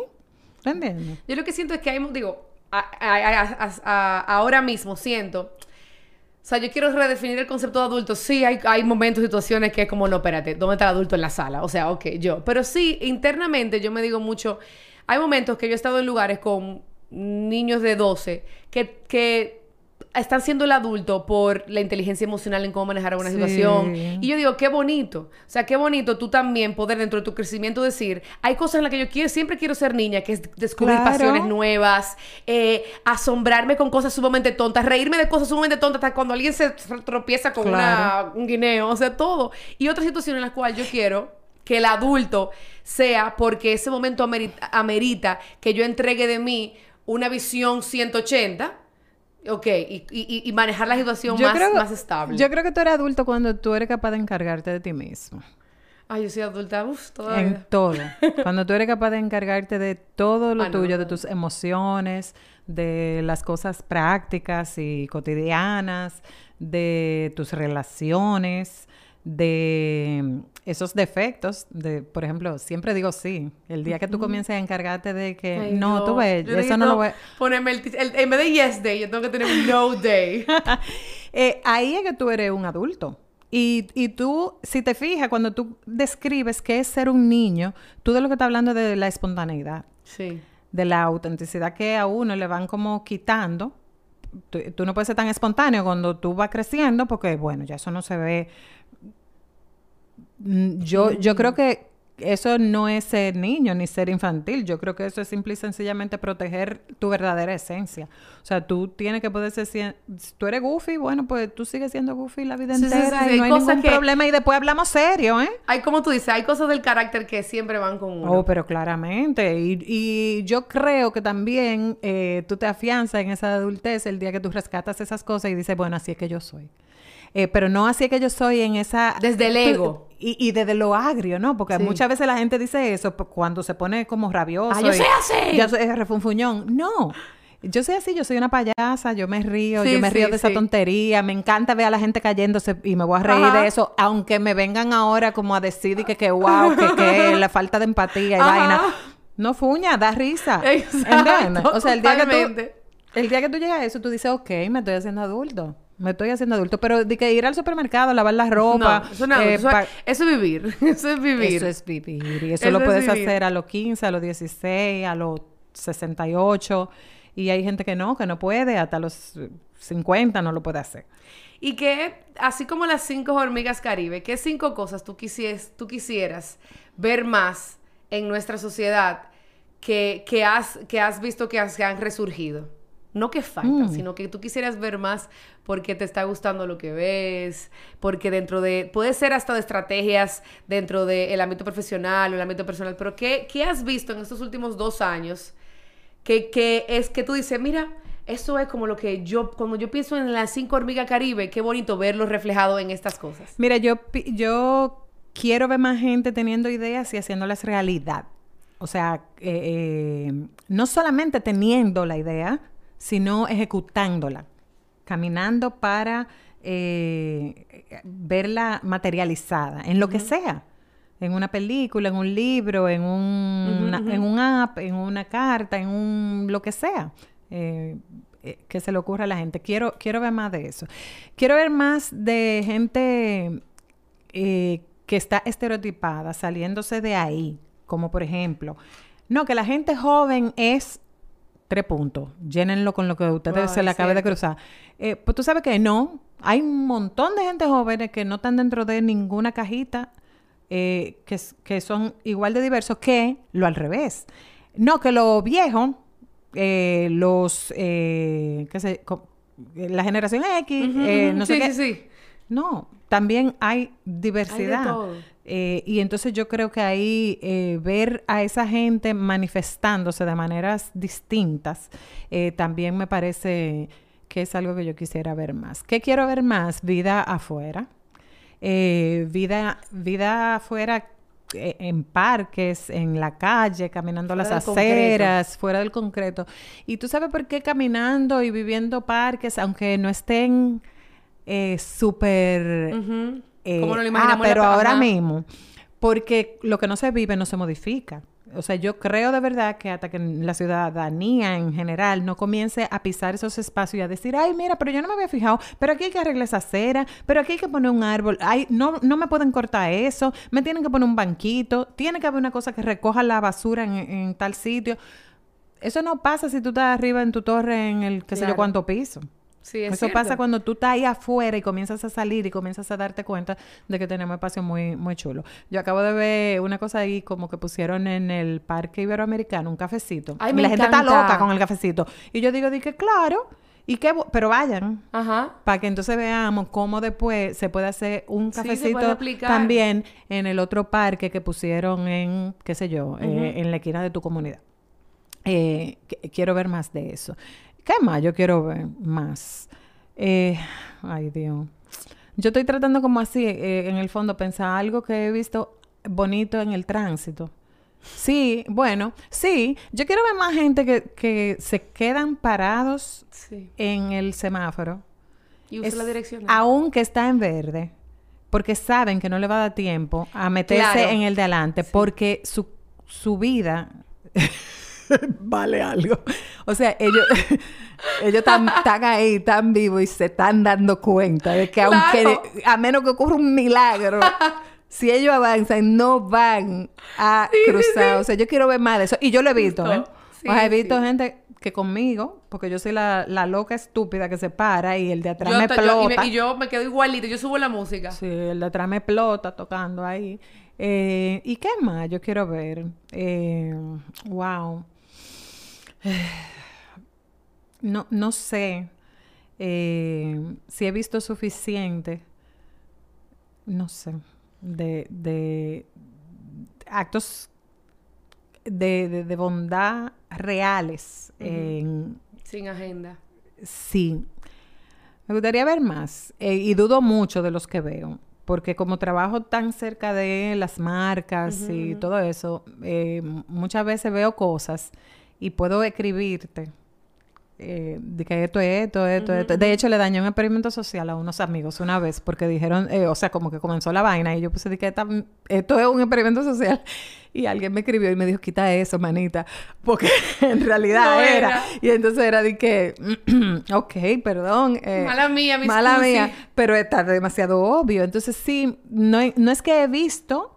S1: Yo lo que siento es que hay, digo, ahora mismo siento. O sea, yo quiero redefinir el concepto de adulto. Sí, hay, hay momentos, situaciones que es como, no, espérate, ¿dónde está el adulto en la sala? O sea, ok, yo. Pero sí, internamente yo me digo mucho, hay momentos que yo he estado en lugares con niños de 12 que, que están siendo el adulto por la inteligencia emocional en cómo manejar una sí. situación. Y yo digo, qué bonito. O sea, qué bonito tú también poder dentro de tu crecimiento decir, hay cosas en las que yo quiero, siempre quiero ser niña, que es descubrir claro. pasiones nuevas, eh, asombrarme con cosas sumamente tontas, reírme de cosas sumamente tontas, hasta cuando alguien se tropieza con claro. una, un guineo, o sea, todo. Y otras situaciones en las cuales yo quiero que el adulto sea porque ese momento amerita, amerita que yo entregue de mí una visión 180 Ok, y, y, y, manejar la situación más,
S2: creo,
S1: más estable.
S2: Yo creo que tú eres adulto cuando tú eres capaz de encargarte de ti mismo.
S1: Ay, yo soy adulta, uff, todavía.
S2: En todo. cuando tú eres capaz de encargarte de todo lo ah, tuyo, no. de tus emociones, de las cosas prácticas y cotidianas, de tus relaciones, de esos defectos, de, por ejemplo, siempre digo sí. El día que tú comiences a encargarte de que Ay, no, no, tú ves, yo eso no lo voy
S1: Ponerme el, el, en vez de yes day, yo tengo que tener no day.
S2: eh, ahí es que tú eres un adulto. Y, y tú, si te fijas, cuando tú describes qué es ser un niño, tú de lo que estás hablando de la espontaneidad.
S1: Sí.
S2: De la autenticidad que a uno le van como quitando. Tú, tú no puedes ser tan espontáneo cuando tú vas creciendo porque, bueno, ya eso no se ve yo, yo creo que eso no es ser niño ni ser infantil. Yo creo que eso es simple y sencillamente proteger tu verdadera esencia. O sea, tú tienes que poder ser... Si tú eres goofy, bueno, pues tú sigues siendo goofy la vida sí, entera sí, sí, y no hay, hay ningún que... problema. Y después hablamos serio, ¿eh?
S1: Hay, como tú dices, hay cosas del carácter que siempre van con uno.
S2: Oh, pero claramente. Y, y yo creo que también eh, tú te afianzas en esa adultez el día que tú rescatas esas cosas y dices, bueno, así es que yo soy. Eh, pero no así es que yo soy en esa...
S1: Desde el ego.
S2: Y, y desde lo agrio, ¿no? Porque sí. muchas veces la gente dice eso cuando se pone como rabioso.
S1: ¡Ah, yo soy así!
S2: Ya soy refunfuñón. No. Yo soy así, yo soy una payasa, yo me río, sí, yo me río de esa tontería, me encanta ver a la gente cayéndose y me voy a reír Ajá. de eso, aunque me vengan ahora como a decir que, que wow, que, que la falta de empatía y Ajá. vaina. No fuña, da risa.
S1: Exacto,
S2: O sea, el día, que tú, el día que tú llegas a eso, tú dices, ok, me estoy haciendo adulto. Me estoy haciendo adulto. Pero de que ir al supermercado, lavar la ropa.
S1: No, eso, no,
S2: eh,
S1: eso, es vivir. Eso es vivir.
S2: Eso es vivir. Y eso,
S1: Eso
S2: lo
S1: es
S2: puedes hacer a los 15, a los 16, a los 68. Y hay gente que no, que no puede. Hasta los eh, 50 no lo puede hacer.
S1: Y que, así como las cinco hormigas caribe, ¿qué cinco cosas tú, quisies- tú quisieras ver más en nuestra sociedad que, que, has, que has visto que, has- que han resurgido? No que faltan,
S2: Mm.
S1: sino que tú quisieras ver más porque te está gustando lo que ves, porque dentro de, puede ser hasta de estrategias dentro del ámbito profesional o el ámbito personal, pero ¿qué, qué has visto en estos últimos dos años que, que es que tú dices, mira, eso es como lo que yo, cuando yo pienso en las cinco hormigas caribe, qué bonito verlo reflejado en estas cosas.
S2: Mira, yo, yo quiero ver más gente teniendo ideas y haciéndolas realidad. O sea, eh, eh, no solamente teniendo la idea, sino ejecutándola, caminando para eh, verla materializada en lo que sea. En una película, en un libro, en un, una- en un app, en una carta, en un lo que sea. Eh, eh, que se le ocurra a la gente. Quiero, quiero ver más de eso. Quiero ver más de gente eh, que está estereotipada, saliéndose de ahí. Como por ejemplo, no, que la gente joven es tres puntos. Llénenlo con lo que a ustedes
S1: Wow,
S2: se le acabe de cruzar. Eh, pues tú sabes que no. Hay un montón de gente joven que no están dentro de ninguna cajita eh, que, que son igual de diversos que lo al revés. No, que los viejos, eh, los, eh, qué sé, eh, la generación X, eh,
S1: ujú.
S2: no sé qué.
S1: sí, sí.
S2: No, también hay diversidad.
S1: todo.
S2: Eh, y entonces yo creo que ahí eh, ver a esa gente manifestándose de maneras distintas eh, también me parece que es algo que yo quisiera ver más. ¿Qué quiero ver más? Vida afuera. Vida, vida afuera en parques, en la calle, caminando
S1: Fuera
S2: las
S1: concreto.
S2: aceras, fuera del concreto. Y tú sabes por qué caminando y viviendo parques, aunque no estén eh, súper... eh,
S1: ¿Cómo no lo
S2: ah,
S1: imaginamos la
S2: pero ahora
S1: ajá.
S2: mismo, porque lo que no se vive no se modifica. O sea, yo creo de verdad que hasta que la ciudadanía en general no comience a pisar esos espacios y a decir, ay, mira, pero yo no me había fijado, pero aquí hay que arreglar esa acera, pero aquí hay que poner un árbol, ay, no, no me pueden cortar eso, me tienen que poner un banquito, tiene que haber una cosa que recoja la basura en, en tal sitio. Eso no pasa si tú estás arriba en tu torre en el qué sé yo
S1: Claro.
S2: cuánto piso.
S1: Sí, es
S2: Eso
S1: cierto.
S2: pasa cuando tú estás ahí afuera y comienzas a salir y comienzas a darte cuenta de que tenemos espacio muy, muy chulo. Yo acabo de ver una cosa ahí como que pusieron en el Parque Iberoamericano un cafecito.
S1: Ay,
S2: y
S1: me
S2: la gente está loca con el cafecito. Y yo digo, di que claro, y que, pero vayan.
S1: Ajá.
S2: Para que entonces veamos cómo después se puede hacer un cafecito también en el otro parque que pusieron en, qué sé yo, eh, en la esquina de tu comunidad. Eh, qu- quiero ver más de eso. ¿Qué más yo quiero ver más? Eh, ay, Dios. Yo estoy tratando como así, eh, en el fondo, pensar algo que he visto bonito en el tránsito. Sí, bueno, sí. Yo quiero ver más gente que, que se quedan parados
S1: Sí.
S2: en el semáforo.
S1: Y usa
S2: Es-
S1: la dirección.
S2: Aunque está en verde, porque saben que no le va a dar tiempo a meterse
S1: Claro.
S2: en el de adelante, porque su, su vida vale algo. O sea, ellos, ellos están, están ahí, están vivos y se están dando cuenta de que aunque,
S1: Claro.
S2: a menos que ocurra un milagro, si ellos avanzan, no van a
S1: Sí,
S2: cruzar.
S1: sí.
S2: O sea, yo quiero ver más de eso. Y yo lo he visto, ¿eh? O sea, he visto gente que conmigo, porque yo soy la, la loca estúpida que se para y el de atrás
S1: Yo
S2: me
S1: ta- yo- y,
S2: explota.
S1: y yo me quedo igualito. Yo subo la música.
S2: Sí, el de atrás me explota tocando ahí. Eh, ¿Y qué más yo quiero ver? Eh, wow. No, no sé eh, si he visto suficiente, no sé, de, de actos de, de- de bondad reales. en,
S1: Sin agenda.
S2: Sí. Me gustaría ver más. eh, y dudo mucho de los que veo. Porque como trabajo tan cerca de las marcas y todo eso, eh, muchas veces veo cosas y puedo escribirte eh, de que esto es esto, esto, esto. De hecho, le dañó un experimento social a unos amigos una vez porque dijeron, eh, o sea, como que comenzó la vaina y yo puse de que esto es un experimento social. Y alguien me escribió y me dijo, quita eso, manita, porque en realidad era. Y entonces era de que, ok, perdón.
S1: Eh, mala mía,
S2: mi Mala mía, pero está demasiado obvio. Entonces sí, no, no es que he visto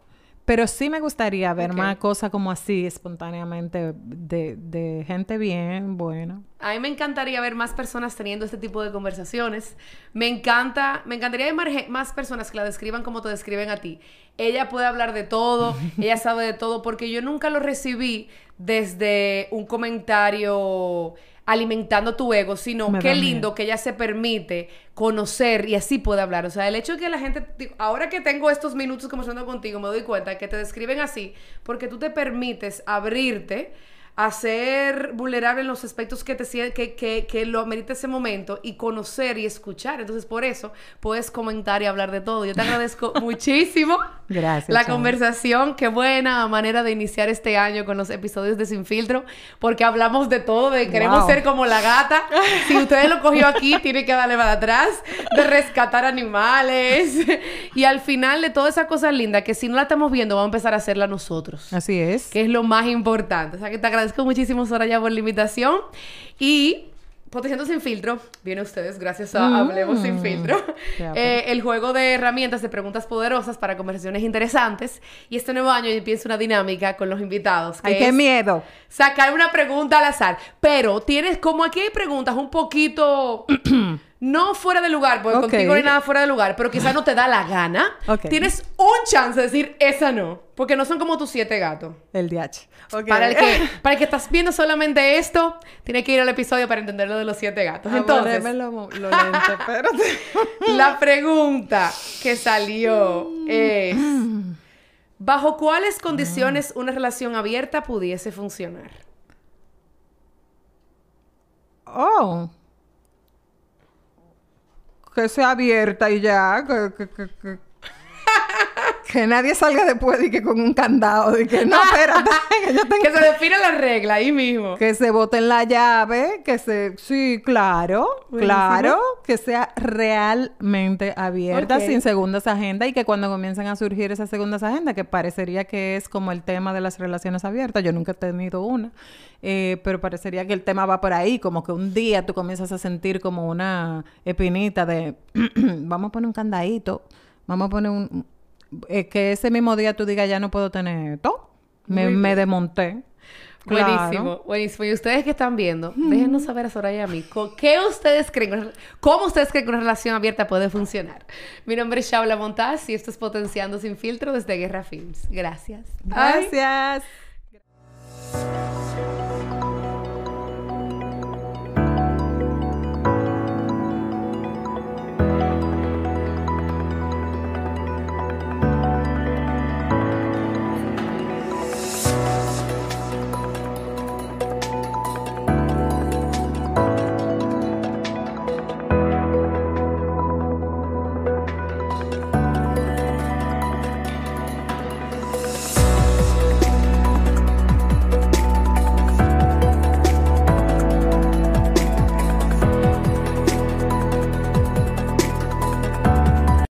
S2: pero sí me gustaría ver más cosas como así, espontáneamente, de, de, gente bien, buena.
S1: A mí me encantaría ver más personas teniendo este tipo de conversaciones. Me encanta, me encantaría ver más personas que la describan como te describen a ti. Ella puede hablar de todo, ella sabe de todo, porque yo nunca lo recibí desde un comentario alimentando tu ego, sino qué lindo que ella se permite conocer y así puede hablar. O sea, el hecho de que la gente, ahora que tengo estos minutos conversando contigo, me doy cuenta que te describen así, porque tú te permites abrirte a ser vulnerable en los aspectos que te que, que, que lo amerita ese momento y conocer y escuchar. Entonces, por eso puedes comentar y hablar de todo. Yo te agradezco muchísimo.
S2: Gracias.
S1: La conversación, qué buena manera de iniciar este año con los episodios de Sin Filtro, porque hablamos de todo, de queremos ser como la gata. Si ustedes lo cogió aquí, tiene que darle para atrás, de rescatar animales. Y al final de toda esa cosa linda, que si no la estamos viendo, vamos a empezar a hacerla nosotros.
S2: Así es.
S1: Que es lo más importante. O sea, que te agradezco muchísimo, Soraya, por la invitación. Y Potenciando sin filtro, viene ustedes gracias a Hablemos sin mm. filtro. Eh, el juego de herramientas de preguntas poderosas para conversaciones interesantes. Y este nuevo año pienso una dinámica con los invitados.
S2: ¡Ay, qué miedo!
S1: Sacar una pregunta al azar. Pero tienes, como aquí hay preguntas un poquito no fuera de lugar, porque contigo no hay nada fuera de lugar, pero quizás no te da la gana, tienes un chance de decir esa no, porque no son como tus siete gatos.
S2: El DH.
S1: Para, el que, para el que estás viendo solamente esto, tienes que ir al episodio para entender lo de los siete gatos. Ah, Entonces, la pregunta que salió es: ¿bajo cuáles condiciones una relación abierta pudiese funcionar?
S2: Oh que sea abierta y ya, que, que, que nadie salga después y que con un candado y que no, espérate.
S1: que, se define la regla ahí mismo.
S2: Que se boten la llave, que se... Sí, claro, claro. Que sea realmente abierta, sin segundas agendas y que cuando comiencen a surgir esas segundas agendas, que parecería que es como el tema de las relaciones abiertas, yo nunca he tenido una, eh, pero parecería que el tema va por ahí, como que un día tú comienzas a sentir como una espinita de, vamos a poner un candadito, vamos a poner un es que ese mismo día tú digas, ya no puedo tener todo. Me, me desmonté.
S1: Buenísimo, buenísimo. Y ustedes que están viendo, déjenos saber a Soraya y a mí, ¿qué ustedes creen, cómo ustedes creen que una relación abierta puede funcionar? Mi nombre es Shaula Montaz y esto es Potenciando Sin Filtro desde Guerra Films. Gracias.
S2: Gracias.